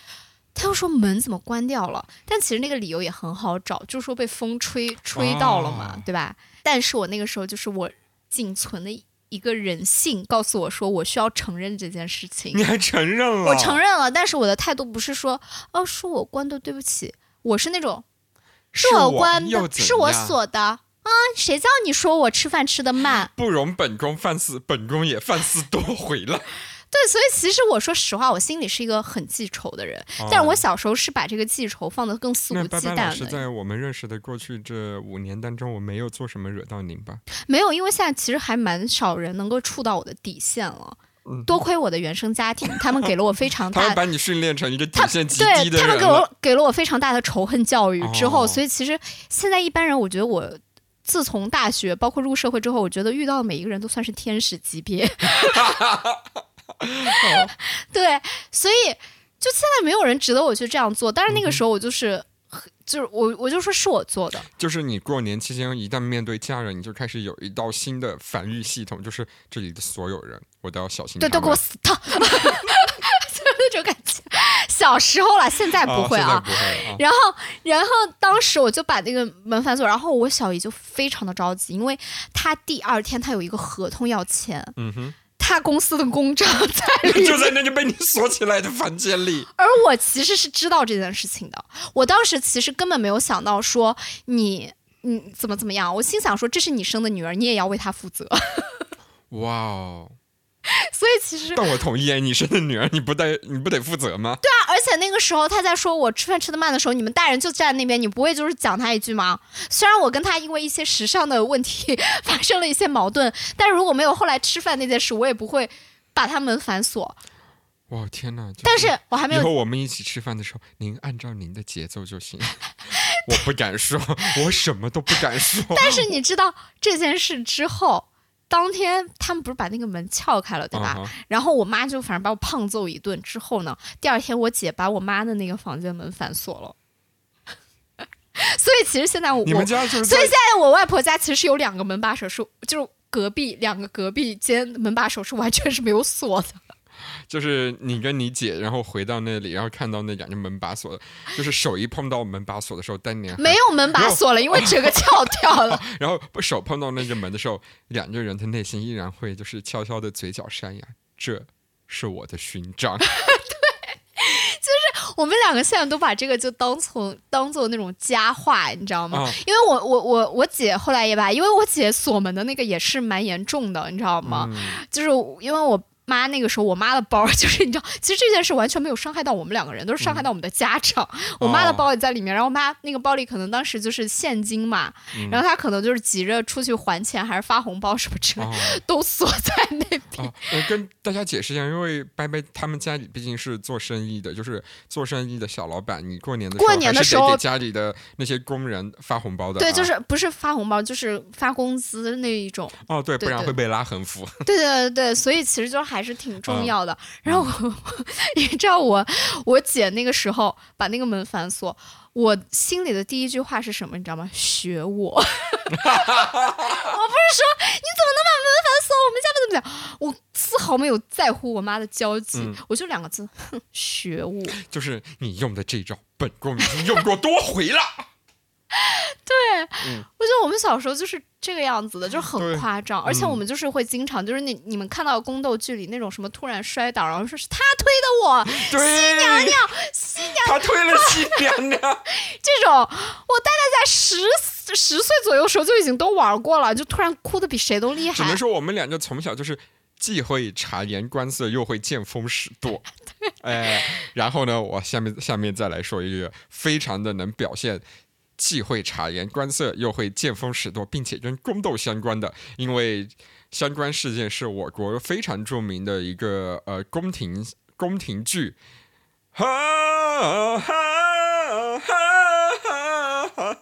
S1: 她又说门怎么关掉了？但其实那个理由也很好找，就是说被风吹吹到了嘛，
S2: 哦
S1: 对吧？但是我那个时候就是我仅存的一个人性告诉我说，我需要承认这件事情。
S2: 你还承认了？
S1: 我承认了，但是我的态度不是说哦是我关的，对不起，我是那种
S2: 是
S1: 我关的，是我锁的啊，谁叫你说我吃饭吃的慢？
S2: 不容本宫饭似本宫也饭似多回了。
S1: 对，所以其实我说实话，我心里是一个很记仇的人，
S2: 哦
S1: 但是我小时候是把这个记仇放得更肆无忌惮
S2: 拜老师，在我们认识的过去这五年当中，我没有做什么惹到您吧？
S1: 没有，因为现在其实还蛮少人能够触到我的底线了。多亏我的原生家庭，他们给了我非常大
S2: 嗯他们把你训练成一个底线极
S1: 对
S2: 低的
S1: 他们给我。给了我非常大的仇恨教育之后，
S2: 哦
S1: 所以其实现在一般人，我觉得我自从大学包括入社会之后，我觉得遇到的每一个人都算是天使级别。对，所以就现在没有人值得我去这样做，但是那个时候我就是。就是我，我就说是我做的，
S2: 就是你过年期间一旦面对家人，你就开始有一道新的防御系统，就是这里的所有人，我都要小心
S1: 对，都给我死透，就是那种感觉。小时候了，现在不会啊。然后，然后当时我就把那个门反锁，然后我小姨就非常的着急，因为她第二天她有一个合同要签，
S2: 嗯哼，
S1: 她公司的公章 在里，
S2: 就在那个被你锁起来的房间里。
S1: 而我其实是知道这件事情的。我当时其实根本没有想到说你你怎么怎么样，我心想说这是你生的女儿，你也要为她负责。
S2: 哇哦！
S1: 所以其实
S2: 但我同意，你生的女儿，你不得你不得负责吗？
S1: 对啊，而且那个时候他在说我吃饭吃的慢的时候，你们大人就站在那边，你不会就是讲他一句吗？虽然我跟他因为一些时尚的问题 发生了一些矛盾，但是如果没有后来吃饭那件事，我也不会把他们反锁。
S2: 哇天哪！就
S1: 但是我还没有
S2: 以后，我们一起吃饭的时候，您按照您的节奏就行。我不敢说，我什么都不敢说。
S1: 但是你知道这件事之后。当天他们不是把那个门撬开了，对吧？然后我妈就反正把我胖揍一顿。之后呢，第二天我姐把我妈的那个房间门反锁了。所以其实现在我
S2: 你们家就是
S1: 所以现在我外婆家其实是有两个门把手，是就是隔壁两个隔壁间门把手是完全是没有锁的。
S2: 就是你跟你姐，然后回到那里，然后看到那两个门把锁，就是手一碰到门把锁的时候，当年
S1: 没有门把锁了，因为整个撬掉了。
S2: 然后手碰到那个门的时候，两个人的内心依然会就是悄悄的嘴角上扬，这是我的勋章。
S1: 我们两个现在都把这个就当从当做那种佳话，你知道吗？
S2: 啊
S1: 因为我我我我姐后来也把，因为我姐锁门的那个也是蛮严重的，你知道吗？
S2: 嗯
S1: 就是因为我。妈那个时候，我妈的包 就是你知道，其实这件事完全没有伤害到我们两个人，都是伤害到我们的家长。我妈的包也在里面，然后我妈那个包里可能当时就是现金嘛，
S2: 嗯
S1: 然后她可能就是急着出去还钱，还是发红包什么之类的，
S2: 哦
S1: 都锁在那边。
S2: 哦，我跟大家解释一下，因为拜拜他们家里毕竟是做生意的，就是做生意的小老板，你过年的时候
S1: 过年的时候
S2: 得给家里的那些工人发红包的、啊。
S1: 对，就是不是发红包，就是发工资那一种。
S2: 哦，对，不然会被拉横幅。
S1: 对对对对，所以其实就还是挺重要的。
S2: 嗯
S1: 然后我，你知道我我姐那个时候把那个门反锁，我心里的第一句话是什么？你知道吗？学我。我不是说你怎么能把门反锁？我们家不怎么讲，我丝毫没有在乎我妈的交际，
S2: 嗯
S1: 我就两个字，哼，学我。
S2: 就是你用的这招，本宫已经用过多回了。
S1: 我觉得我们小时候就是这个样子的，就是很夸张，而且
S2: 嗯
S1: 我们就是会经常，就是你你们看到宫斗剧里那种什么突然摔倒，然后说是他推的我，
S2: 对，
S1: 娘娘，新娘
S2: 他推了新娘娘。
S1: 这种，我大概在十十岁左右时候就已经都玩过了，就突然哭的比谁都厉害
S2: 只能。说我们两个从小就是既会察言观色，又会见风使舵。哎，然后呢，我下面下面再来说一个非常的能表现。既会察言观色，又会见风使舵，并且跟宫斗相关的，因为相关事件是我国非常著名的一个呃宫廷宫廷剧。哈哈哈哈哈！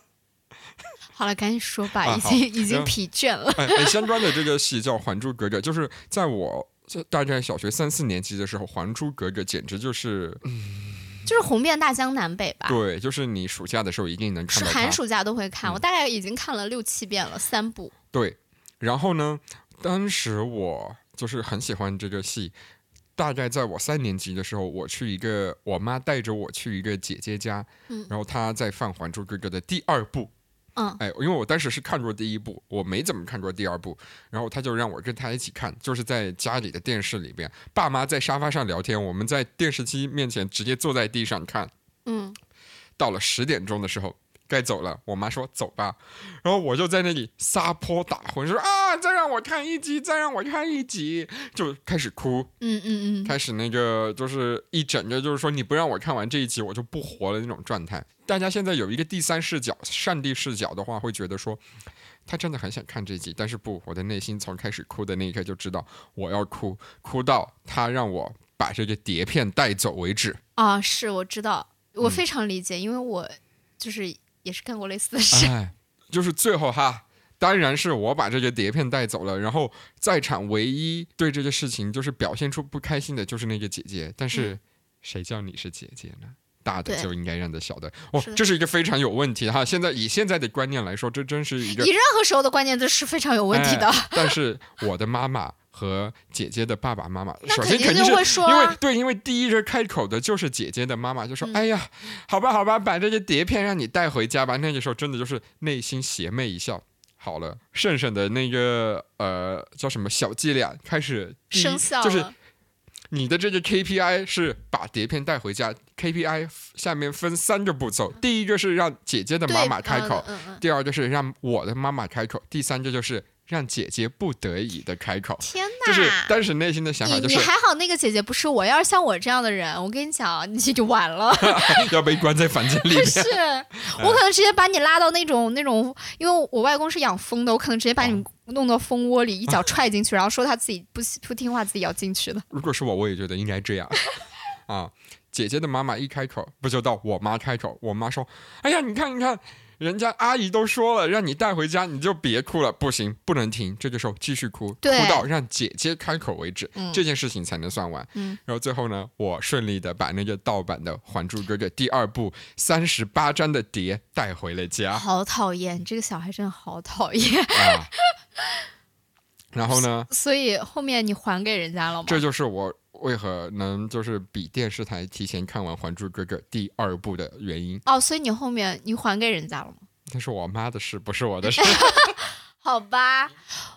S1: 好了，赶紧说吧，
S2: 啊
S1: 已经已经疲倦了。
S2: 哎，哎相关的这个戏叫《还珠格格》，就是在我这大概小学三四年级的时候，《还珠格格》简直就是，
S1: 就是红遍大江南北吧。
S2: 对，就是你暑假的时候一定能看到。
S1: 是寒暑假都会看，
S2: 嗯
S1: 我大概已经看了六七遍了，三部。
S2: 对，然后呢，当时我就是很喜欢这个戏。大概在我三年级的时候，我去一个我妈带着我去一个姐姐家，
S1: 嗯
S2: 然后她在放《还珠格格》的第二部，
S1: 嗯，
S2: 哎，因为我当时是看过第一部，我没怎么看过第二部，然后他就让我跟他一起看，就是在家里的电视里边，爸妈在沙发上聊天，我们在电视机面前直接坐在地上看。
S1: 嗯，
S2: 到了十点钟的时候，该走了，我妈说走吧，然后我就在那里撒泼打混，说啊，再让我看一集，再让我看一集，就开始哭，
S1: 嗯嗯嗯，
S2: 开始那个就是一整个就是说你不让我看完这一集，我就不活了那种状态。大家现在有一个第三视角、上帝视角的话，会觉得说他真的很想看这集，但是不，我的内心从开始哭的那一刻就知道我要哭，哭到他让我把这个碟片带走为止。
S1: 啊，是我知道，我
S2: 嗯。
S1: 非常理解，因为我就是也是干过类似的事。
S2: 哎，就是最后哈。当然是我把这个碟片带走了，然后在场唯一对这个事情就是表现出不开心的就是那个姐姐，但是谁叫你是姐姐呢？大的就应该让着小的，哦这是一个非常有问题哈。现在以现在的观念来说，这真是一个
S1: 以任何时候的观念都是非常有问题的。
S2: 哎但是我的妈妈和姐姐的爸爸妈妈，首先肯定
S1: 是会说啊
S2: 因为对，因为第一个开口的就是姐姐的妈妈，就说：“
S1: 嗯
S2: 哎呀，好吧，好吧，把这些碟片让你带回家吧。”那个时候真的就是内心邪魅一笑。好了，胜胜的那个呃叫什么小伎俩开始
S1: 生效了，
S2: 就是你的这个 KPI 是把碟片带回家，KPI 下面分三个步骤，第一个是让姐姐的妈妈开口，
S1: 嗯嗯嗯
S2: 第二个是让我的妈妈开口，第三个就是让姐姐不得已的开口。
S1: 天哪！
S2: 就是当时内心的想法
S1: 你
S2: 就是
S1: 你还好，那个姐姐不是我。要是像我这样的人，我跟你讲，你就完了。
S2: 要被关在房间里面是。
S1: 我可能直接把你拉到那种那种，因为我外公是养蜂的，我可能直接把你弄到蜂窝里，一脚踹进去，然后说他自己不不听话，自己要进去的。
S2: 如果是我，我也觉得应该这样 啊。姐姐的妈妈一开口，不就到我妈开口？我妈说：“哎呀，你看，你看，人家阿姨都说了，让你带回家，你就别哭了，不行，不能停。这个时候继续哭，哭到让姐姐开口为止，
S1: 嗯
S2: 这件事情才能算完。
S1: 嗯
S2: 然后最后呢，我顺利的把那个盗版的《还珠格格》第二部三十八章的碟带回了家
S1: 好讨厌，这个小孩真的好讨厌。
S2: 啊。然后呢，
S1: 所以后面你还给人家了吗？
S2: 这就是我为何能就是比电视台提前看完《还珠格格》第二部的原因。
S1: 哦，所以你后面你还给人家了吗？
S2: 那是我妈的事，不是我的事。
S1: 好吧，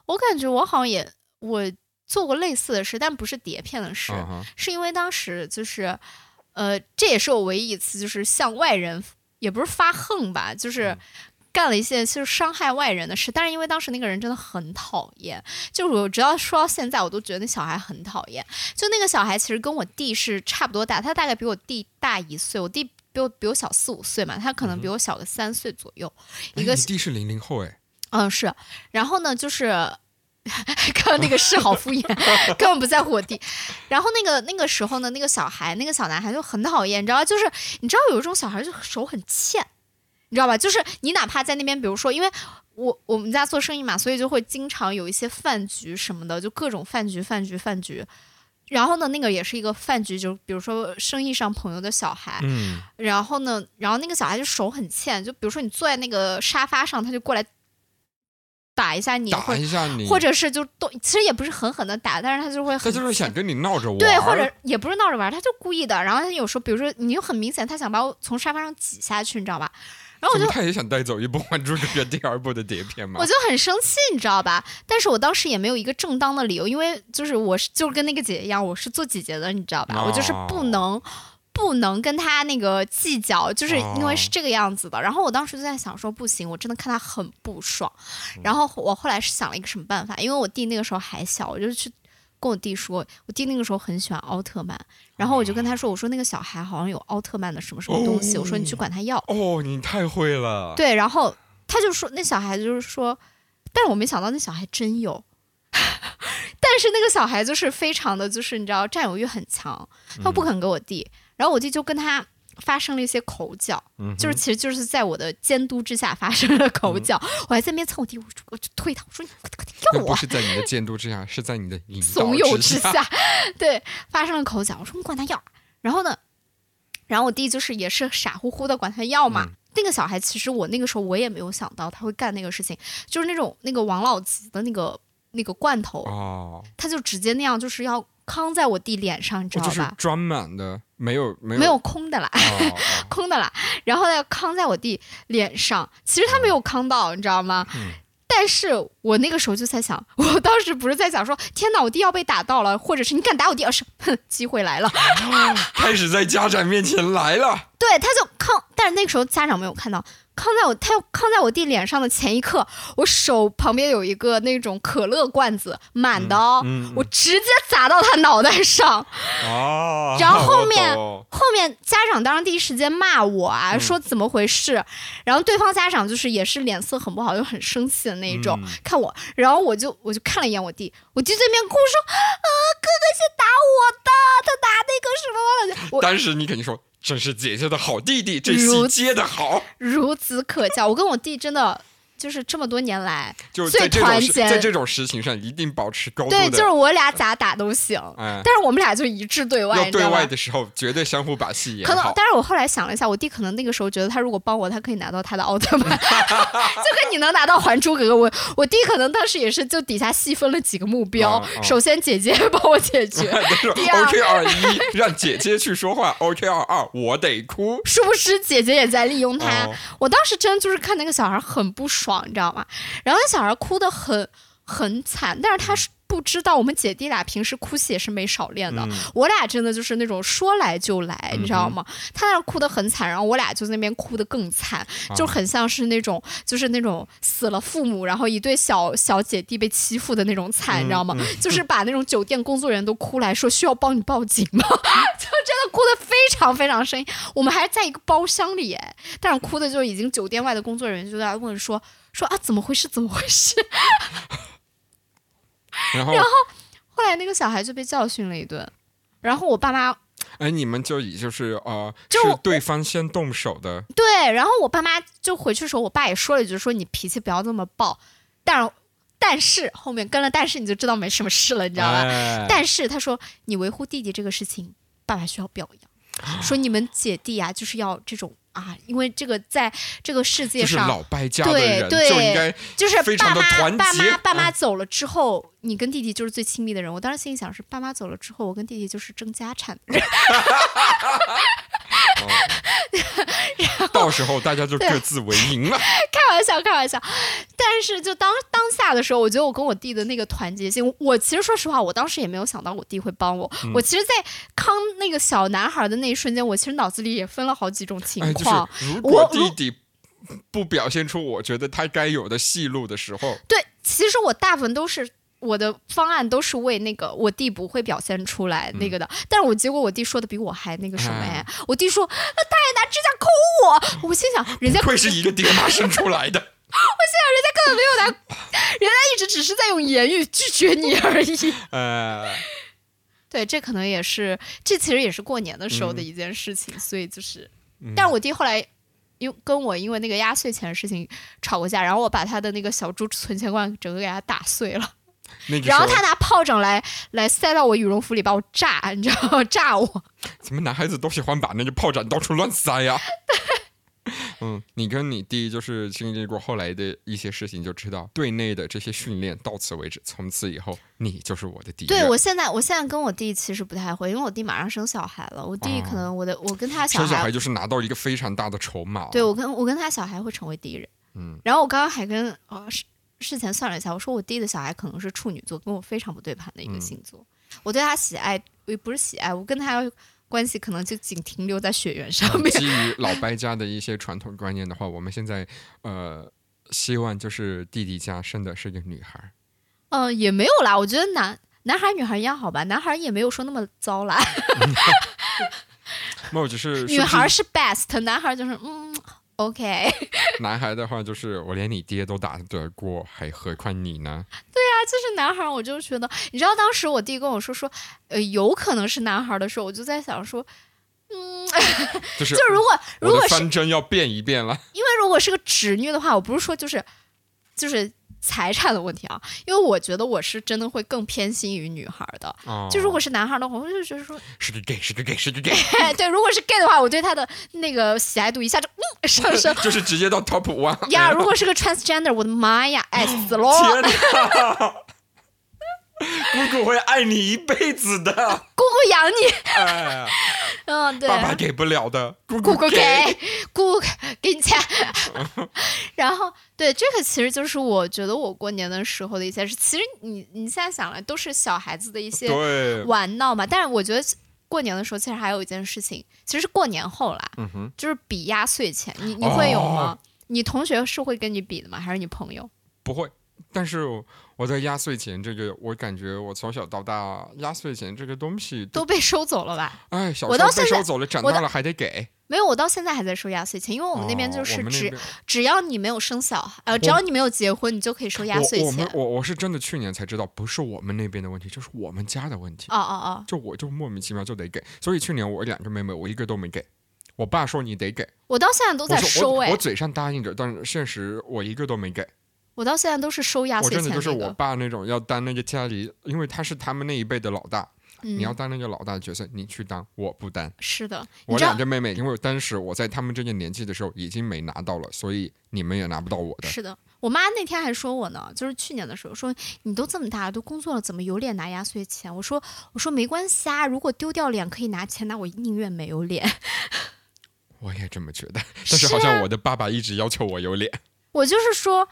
S1: 我感觉我好像也我做过类似的事，但不是碟片的事，是因为当时就是，呃，这也是我唯一一次就是向外人，也不是发横吧，就是。
S2: 嗯
S1: 干了一些就是伤害外人的事，但是因为当时那个人真的很讨厌，就是我直到说到现在，我都觉得那小孩很讨厌。就那个小孩其实跟我弟是差不多大，他大概比我弟大一岁，我弟比我比我小四五岁嘛，他可能比我小个三岁左右。一个
S2: 哎你弟是零零后哎，
S1: 嗯，是。然后呢，就是 刚刚那个是好敷衍，根本不在乎我弟。然后那个那个时候呢，那个小孩，那个小男孩就很讨厌，你知道，就是你知道有一种小孩就手很欠，你知道吧？就是你哪怕在那边，比如说，因为我我们家做生意嘛，所以就会经常有一些饭局什么的，就各种饭局、饭局、饭局。然后呢，那个也是一个饭局，就比如说生意上朋友的小孩，
S2: 嗯，
S1: 然后呢，然后那个小孩就手很欠，就比如说你坐在那个沙发上，他就过来打一下你，
S2: 打
S1: 或
S2: 一下你，
S1: 或者是就动，其实也不是狠狠的打，但是他就会
S2: 他就是想跟你闹着玩，
S1: 对，或者也不是闹着玩，他就故意的。然后他有时候，比如说你就很明显，他想把我从沙发上挤下去，你知道吧？然后我就
S2: 他也想带走一部《还珠格格》第二部的碟片嘛？
S1: 我就很生气，你知道吧？但是我当时也没有一个正当的理由，因为就是我是就是跟那个姐姐一样，我是做姐姐的，你知道吧？我就是不
S2: 哦
S1: 能。不能跟他那个计较，就是因为是这个样子的。然后我当时就在想说，不行，我真的看他很不爽。然后我后来是想了一个什么办法，因为我弟那个时候还小，我就去跟我弟说，我弟那个时候很喜欢奥特曼，然后我就跟他说，我说那个小孩好像有奥特曼的什么什么东西，我说你去管他要。
S2: 哦，你太会了，
S1: 对，然后他就说那小孩就是说，但是我没想到那小孩真有，但是那个小孩就是非常的就是你知道占有欲很强，他不肯给我弟，然后我弟就跟他发生了一些口角，
S2: 嗯，
S1: 就是其实就是在我的监督之下发生了口角，我还在那边蹭我弟，我就我就推他，我说你快快
S2: 那不
S1: 跳我，
S2: 是在你的监督之下，是在你的
S1: 怂恿之
S2: 下。
S1: 对，发生了口角，我说你管他要，然后呢，然后我弟就是也是傻乎乎的管他要嘛。
S2: 嗯
S1: 那个小孩其实我那个时候我也没有想到他会干那个事情，就是那种那个王老吉的那个那个罐头，
S2: 哦，
S1: 他就直接那样就是要康在我弟脸上，你知道吧？
S2: 就是装满的，没有没有。
S1: 没有空的啦，空的啦，然后呢康在我弟脸上，其实他没有康到，你知道吗？
S2: 嗯。
S1: 但是我那个时候就在想，我当时不是在想说，天哪，我弟要被打到了，或者是你敢打我弟，而是哼，机会来了，
S2: 开始在家长面前来了。
S1: 对，他就康，但是那个时候家长没有看到，康在我他要康在我弟脸上的前一刻，我手旁边有一个那种可乐罐子满的哦，
S2: 嗯，
S1: 我直接砸到他脑袋上，
S2: 哦，
S1: 然后后面后面家长当然第一时间骂我啊，
S2: 嗯。
S1: 说怎么回事，然后对方家长就是也是脸色很不好，就很生气的那一种，
S2: 嗯。
S1: 看我，然后我就我就看了一眼我弟，我弟对面哭说啊，哥哥是打我的，他打那个什么，我
S2: 当时你肯定说，真是姐姐的好弟弟，这
S1: 如
S2: 戏接的好。
S1: 孺子可教，我跟我弟真的就是这么多年来，最团结
S2: 在这种事情上，一定保持高度
S1: 对，就是我俩咋打都行，
S2: 哎，
S1: 但是我们俩就一致对外，
S2: 要对外的时候，绝对相互把戏演
S1: 可能
S2: 好，。
S1: 但是我后来想了一下，我弟可能那个时候觉得他如果帮我，他可以拿到他的奥特曼，就跟你能拿到《还珠格格》。我我弟可能当时也是就底下细分了几个目标，首先姐姐帮我解决，第二
S2: OK 二一让姐姐去说话，OK 二二我得哭。
S1: 殊不知姐姐也在利用他。
S2: 哦
S1: 我当时真就是看那个小孩很不爽，你知道吗？然后那小孩哭得很很惨，但是他是不知道我们姐弟俩平时哭戏也是没少练的。
S2: 嗯
S1: 我俩真的就是那种说来就来，你知道吗？他那儿哭得很惨，然后我俩就在那边哭得更惨，
S2: 啊
S1: 就很像是那种就是那种死了父母，然后一对小小姐弟被欺负的那种惨，
S2: 嗯
S1: 你知道吗？就是把那种酒店工作人员都哭来说需要帮你报警吗？就真的哭得非常非常生硬。我们还在一个包厢里哎，但是哭的就已经酒店外的工作人员就在问说说啊怎么回事怎么回事？
S2: 然后
S1: 后来那个小孩就被教训了一顿，然后我爸妈
S2: 哎，你们就以就是呃，
S1: 就是
S2: 对方先动手的，
S1: 对，然后我爸妈就回去的时候，我爸也说了一句，说你脾气不要这么暴，但但是后面跟了但是你就知道没什么事了，你知道吧？
S2: 哎
S1: 但是他说你维护弟弟这个事情，爸爸需要表扬，说你们姐弟啊就是要这种啊，因为这个在这个世界上。
S2: 就是老败家的
S1: 对
S2: 人
S1: 对
S2: 就应该
S1: 就是
S2: 非常
S1: 爸妈爸
S2: 结
S1: 妈爸妈
S2: 嗯
S1: 走了之后，你跟弟弟就是最亲密的人。我当时心里想是，爸妈走了之后，我跟弟弟就是争家产的人。
S2: 到时候大家就各自为营了。
S1: 开玩笑，开玩笑。但是就当当下的时候，我觉得我跟我弟的那个团结性，我其实说实话，我当时也没有想到我弟会帮我。
S2: 嗯
S1: 我其实，在康那个小男孩的那一瞬间，我其实脑子里也分了好几种情
S2: 哎，就是
S1: 况。
S2: 如果
S1: 我如
S2: 弟弟不表现出我觉得他该有的戏路的时候，
S1: 对，其实我大部分都是。我的方案都是为那个我弟不会表现出来那个的，但是我结果我弟说的比我还那个什么哎，我弟说，那大爷拿指甲抠我，我心想 人家
S2: 不愧是一个爹妈生出来的。
S1: 我心想人家根本没有拿，人家一直只是在用言语拒绝你而已。
S2: 呃，
S1: 对，这可能也是，这其实也是过年的时候的
S2: 嗯。
S1: 一件事情，所以就是，
S2: 嗯。
S1: 但是我弟后来因跟我因为那个压岁钱的事情吵过架，然后我把他的那个小猪存钱罐整个给他打碎了，
S2: 那个
S1: 然后他拿炮仗来来塞到我羽绒服里把我炸，你知道吗？炸我。
S2: 怎么男孩子都喜欢把那个炮仗到处乱塞呀、嗯，你跟你弟就是经历过后来的一些事情，就知道队内的这些训练到此为止，从此以后你就是我的敌人。
S1: 对我现在，我现在跟我弟其实不太会，因为我弟马上生小孩了，我弟可能我的、我跟他小孩
S2: 生小孩就是拿到一个非常大的筹码。
S1: 对我跟我跟他小孩会成为敌人。
S2: 嗯，
S1: 然后我刚刚还跟呃事事前算了一下，我说我弟的小孩可能是处女座，跟我非常不对盘的一个
S2: 嗯
S1: 星座。我对他喜爱，也不是喜爱，我跟他关系可能就仅停留在血缘上面。
S2: 基于老白家的一些传统观念的话，我们现在呃希望就是弟弟家生的是个女孩。
S1: 嗯、也没有啦，我觉得男男孩女孩一样好吧，男孩也没有说那么糟啦，
S2: 那我只是
S1: 女孩是 best，男孩就是嗯 OK。
S2: 男孩的话，就是我连你爹都打得过，还何况你呢？
S1: 就是男孩儿，我就觉得，你知道当时我弟跟我说说，呃，有可能是男孩儿的时候，我就在想说，嗯
S2: 就是
S1: 就如果如果是
S2: 方针要变一变了。
S1: 因为如果是个侄女的话，我不是说就是就是财产的问题啊，因为我觉得我是真的会更偏心于女孩的。
S2: 哦
S1: 就如果是男孩的话，我就觉得说，
S2: 是个 gay，是个 gay，是个 gay，
S1: 对，如果是 gay 的话，我对他的那个喜爱度一下就嗯上升。
S2: 就是直接到 top one。
S1: 呀，如果是个 transgender，我的妈呀，爱死了！
S2: 姑姑会爱你一辈子的，
S1: 姑姑养你，
S2: 哎，
S1: 嗯，对，
S2: 爸爸给不了的，姑
S1: 姑姑
S2: 给。
S1: 姑姑给你钱。然后，对，这个其实就是我觉得我过年的时候的一些事。其实你你现在想来都是小孩子的一些，玩闹嘛。但是我觉得过年的时候，其实还有一件事情，其实是过年后啦，就是比压岁钱。你你会有吗？
S2: 哦
S1: 你同学是会跟你比的吗？还是你朋友？
S2: 不会。但是我的压岁钱这个，我感觉我从小到大压岁钱这个东西
S1: 都被收走了吧？
S2: 哎，小时候
S1: 我到现在
S2: 被收走了，长大了还得给。
S1: 没有，我到现在还在收压岁钱，因为我们那边就
S2: 哦
S1: 是只、只要你没有生小孩，呃，只要你没有结婚，你就可以收压岁钱
S2: 我我们。我我是真的去年才知道，不是我们那边的问题，就是我们家的问题。
S1: 哦哦哦，
S2: 就我就莫名其妙就得给，所以去年我两个妹妹，我一个都没给。我爸说你得给，
S1: 我到现在都在收哎
S2: 我我，嘴上答应着，但是现实我一个都没给。
S1: 我到现在都是收压岁钱、那个。
S2: 真的就是我爸那种要当那个家里，因为他是他们那一辈的老大，
S1: 嗯、
S2: 你要当那个老大的角色，你去当，我不当。
S1: 是的，
S2: 我两个妹妹，因为当时我在他们这个年纪的时候已经没拿到了，所以你们也拿不到我的。
S1: 是的，我妈那天还说我呢，就是去年的时候说你都这么大了，都工作了，怎么有脸拿压岁钱？我说我说没关系啊，如果丢掉脸可以拿钱，那我宁愿没有脸。
S2: 我也这么觉得，但是
S1: 是
S2: 好像
S1: 啊
S2: 我的爸爸一直要求我有脸。
S1: 我就是说，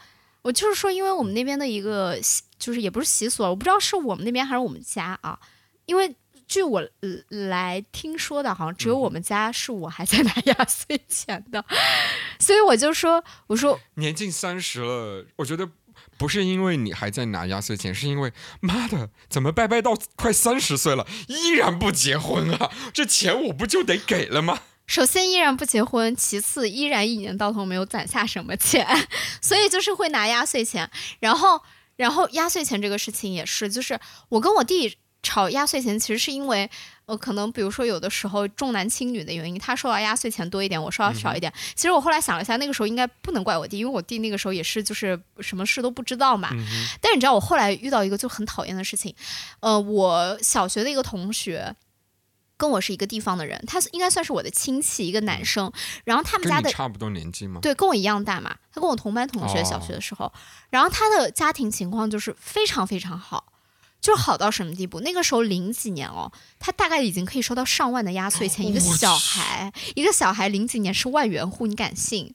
S1: 我就是说，因为我们那边的一个习，就是也不是习俗啊，我不知道是我们那边还是我们家啊，因为据我呃来听说的，好像只有我们家是我还在拿压岁钱的，所以我就说，我说
S2: 年近三十了，我觉得不是因为你还在拿压岁钱，是因为妈的，怎么拜拜到快三十岁了，依然不结婚啊？这钱我不就得给了吗？
S1: 首先依然不结婚，其次依然一年到头没有攒下什么钱，所以就是会拿压岁钱。然后，然后压岁钱这个事情也是，就是我跟我弟吵压岁钱，其实是因为呃，可能比如说有的时候重男轻女的原因，他收到压岁钱多一点，我收到少一点。其实我后来想了一下，那个时候应该不能怪我弟，因为我弟那个时候也是就是什么事都不知道嘛。
S2: 嗯
S1: 但是你知道，我后来遇到一个就很讨厌的事情，呃，我小学的一个同学。跟我是一个地方的人，他应该算是我的亲戚，一个男生。然后他们家的
S2: 差不多年纪吗？
S1: 对跟我一样大嘛，他跟我同班同学，
S2: 哦
S1: 小学的时候。然后他的家庭情况就是非常非常好，就是好到什么地步？那个时候零几年哦，他大概已经可以收到上万的压岁钱，一个小孩，一个小孩零几年是万元户，你敢信？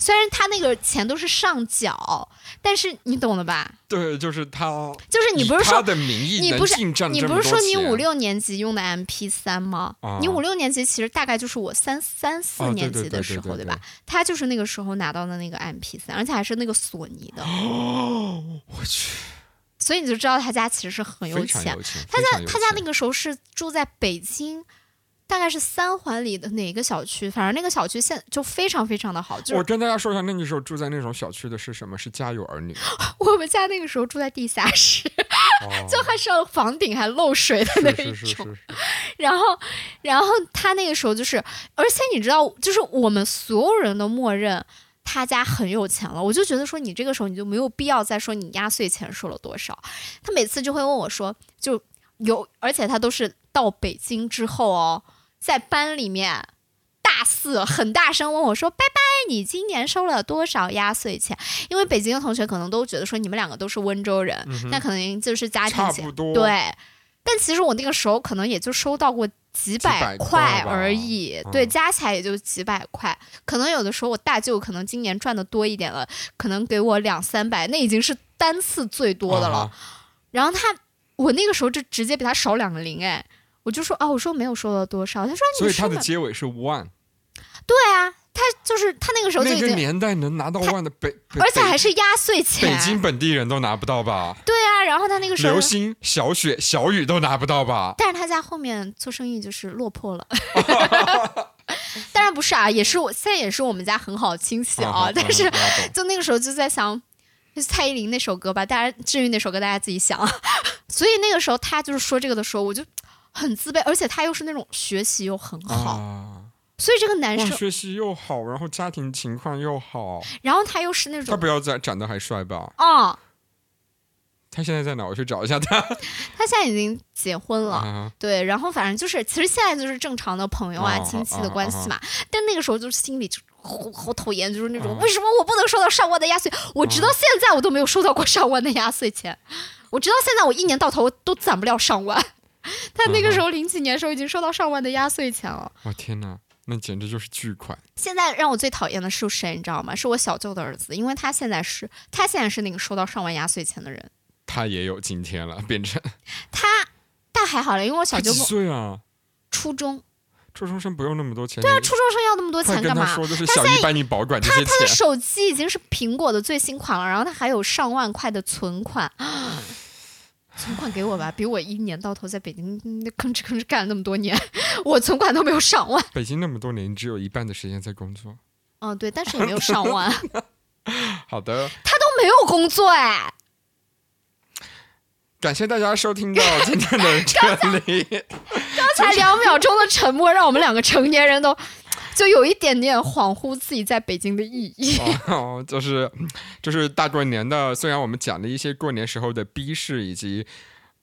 S1: 虽然他那个钱都是上缴，但是你懂了吧？
S2: 对，就是他，
S1: 就是你不是
S2: 说他
S1: 说
S2: 的名义
S1: 你不是你不是说你五六年级用的 MP 三吗？
S2: 啊
S1: 你五六年级其实大概就是我三三四年级的时候，
S2: 对对
S1: 吧？他就是那个时候拿到的那个 MP 三，而且还是那个索尼的，
S2: 哦，我去，
S1: 所以你就知道他家其实是很有钱。
S2: 有钱。
S1: 他家他家那个时候是住在北京，大概是三环里的哪个小区？反正那个小区现就非常非常的好，就是
S2: 我跟大家说一下，那个时候住在那种小区的是什么？是家有儿女，
S1: 我们家那个时候住在地下室，
S2: 哦
S1: 就还是房顶还漏水的那一种。
S2: 是是是是是，
S1: 然后，然后他那个时候就是，而且你知道，就是我们所有人都默认他家很有钱了，我就觉得说你这个时候你就没有必要再说你压岁钱收了多少。他每次就会问我说，就有，而且他都是到北京之后哦，在班里面大肆很大声问我说：“拜拜，你今年收了多少压岁钱？”因为北京的同学可能都觉得说你们两个都是温州人，
S2: 嗯
S1: 那可能就是家庭钱
S2: 差不多
S1: 对。但其实我那个时候可能也就收到过几
S2: 百
S1: 块而已，
S2: 嗯
S1: 对，加起来也就几百块。可能有的时候我大舅可能今年赚的多一点了，可能给我两三百，那已经是单次最多的了。
S2: 啊
S1: 然后他，我那个时候就直接比他少两个零，哎，我就说啊，我说没有收到多少，他说
S2: 所以他的结尾是 one，
S1: 对啊，他就是他那个时候就
S2: 那个，年代能拿到 one 的北，
S1: 而且还是压岁钱，
S2: 北京本地人都拿不到吧？
S1: 对啊，然后他那个时候
S2: 流。星、小雪、小雨都拿不到吧？
S1: 但是他家后面做生意就是落魄了，当然不是啊，也是我现在也是我们家很好的亲戚啊，
S2: 啊
S1: 但是就那个时候就在想，就是蔡依林那首歌吧，大家至于那首歌大家自己想。所以那个时候他就是说这个的时候，我就很自卑，而且他又是那种学习又很好，
S2: 啊，
S1: 所以这个男生，
S2: 学习又好，然后家庭情况又好，
S1: 然后他又是那种，
S2: 他不要再长得还帅吧？
S1: 啊、
S2: 他现在在哪？我去找一下他。
S1: 他现在已经结婚了。
S2: 啊，
S1: 对，然后反正就是，其实现在就是正常的朋友啊、
S2: 哦
S1: 亲戚的关系嘛。但那个时候就是心里就好好讨厌，就是那种、
S2: 哦
S1: 为什么我不能收到上万的压岁？我直到现在我都没有收到过上万的压岁钱，我直到现在我一年到头都攒不了上万。他那个时候零几年的时候已经收到上万的压岁钱了。
S2: 我天哪，那简直就是巨款。
S1: 现在让我最讨厌的是谁，你知道吗？是我小舅的儿子，因为他现在是他现在是那个收到上万压岁钱的人。
S2: 他也有今天了，变成
S1: 他但还好了，因为我小舅
S2: 岁啊？
S1: 初中，
S2: 初中生不用那么多钱。对
S1: 啊初中生要那么多钱干嘛？
S2: 他说，就是小姨帮你保管这些
S1: 他的。手机已经是苹果的最新款了，然后他还有上万块的存款。存款给我吧，比我一年到头在北京嗯吭哧吭哧干了那么多年，我存款都没有上万。
S2: 北京那么多年，只有一半的时间在工作。
S1: 嗯，对，但是也没有上万，
S2: 好的，他
S1: 都没有工作哎。
S2: 感谢大家收听到今天的这里。
S1: 刚才两秒钟的沉默，让我们两个成年人都就有一点点恍惚自己在北京的意义。
S2: 哦，就是就是大过年的，虽然我们讲了一些过年时候的逼事，以及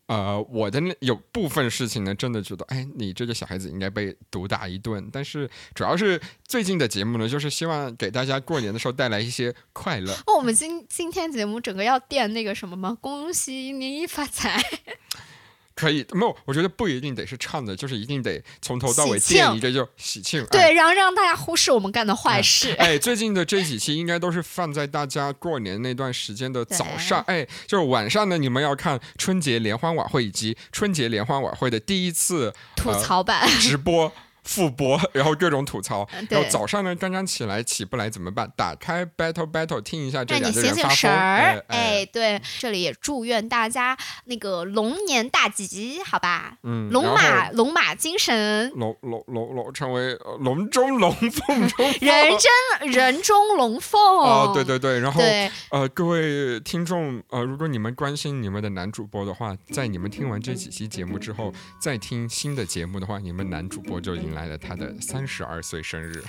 S2: 呃我的那有部分事情呢，真的觉得，哎，你这个小孩子应该被毒打一顿。但是主要是最近的节目呢，就是希望给大家过年的时候带来一些快乐。
S1: 哦，我们今今天节目整个要垫那个什么吗？恭喜你发财！
S2: 可以，没有，我觉得不一定得是唱的，就是一定得从头到尾建一个就喜庆。哎
S1: 对，然后让大家忽视我们干的坏事。
S2: 哎，最近的这几期应该都是放在大家过年那段时间的早上，哎，就是晚上呢，你们要看春节联欢晚会以及春节联欢晚会的第一次
S1: 吐槽版，
S2: 直播。复播，然后各种吐槽，然后早上呢刚刚起来起不来怎么办？打开 Battle Battle 听一下这
S1: 让你
S2: 两个人发
S1: 醒醒神
S2: 疯，
S1: 儿。
S2: 哎
S1: 哎，对，这里也祝愿大家那个龙年大吉，好吧？
S2: 嗯，
S1: 龙马龙马精神，
S2: 龙龙龙龙成为呃龙中龙凤中凤
S1: 人真人中龙凤。
S2: 哦，对对对，然后，呃，各位听众，呃，如果你们关心你们的男主播的话，在你们听完这几期节目之后，再听新的节目的话，你们男主播就迎来了他的三十二岁生日。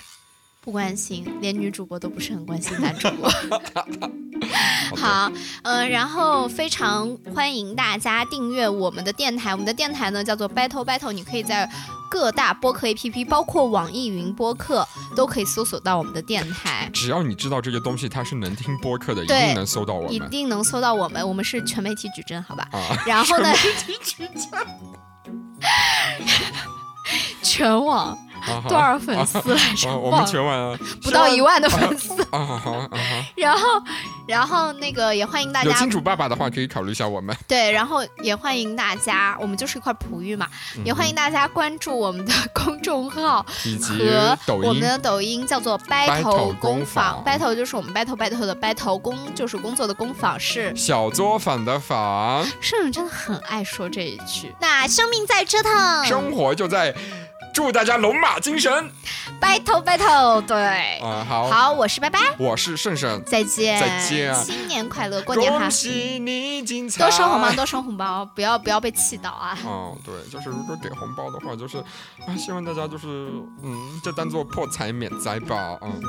S1: 不关心，连女主播都不是很关心男主播。
S2: 好
S1: 嗯，呃，然后非常欢迎大家订阅我们的电台，我们的电台呢叫做 Battle Battle，你可以在各大播客 APP，包括网易云播客，都可以搜索到我们的电台。
S2: 只要你知道这个东西它是能听播客的，一定能搜到我们
S1: 一定能搜到我们，我们是全媒体矩阵，好吧？
S2: 啊。
S1: 然后呢，全 网
S2: 全网
S1: 多少粉丝来着？
S2: 啊我们全完了，
S1: 不到一万的粉丝。
S2: 啊好好啊好，
S1: 然后，然后那个也欢迎大家
S2: 有金主爸爸的话可以考虑一下我们。
S1: 对，然后也欢迎大家，我们就是一块璞玉嘛，也欢迎大家关注我们的公众号
S2: 以及
S1: 和
S2: 抖音
S1: 我们的抖音，叫做
S2: Battle 工
S1: 坊
S2: 坊
S1: ，battle 就是我们 battle battle 的 battle 工就是工作的工坊是。
S2: 小作坊的坊，
S1: 圣人真的很爱说这一句。那生命在折腾
S2: 生活就在。祝大家龙马精神
S1: ，battle battle，对，
S2: 嗯！好，
S1: 好，我是拜拜，
S2: 我是胜胜，
S1: 再见，
S2: 再见
S1: 新年快乐，过年哈
S2: 恭，喜你精彩。
S1: 多收红包，多收红包，不要不要被气到啊。
S2: 哦，对，就是如果给红包的话，就是啊，希望大家就是嗯，就当做破财免灾吧，嗯。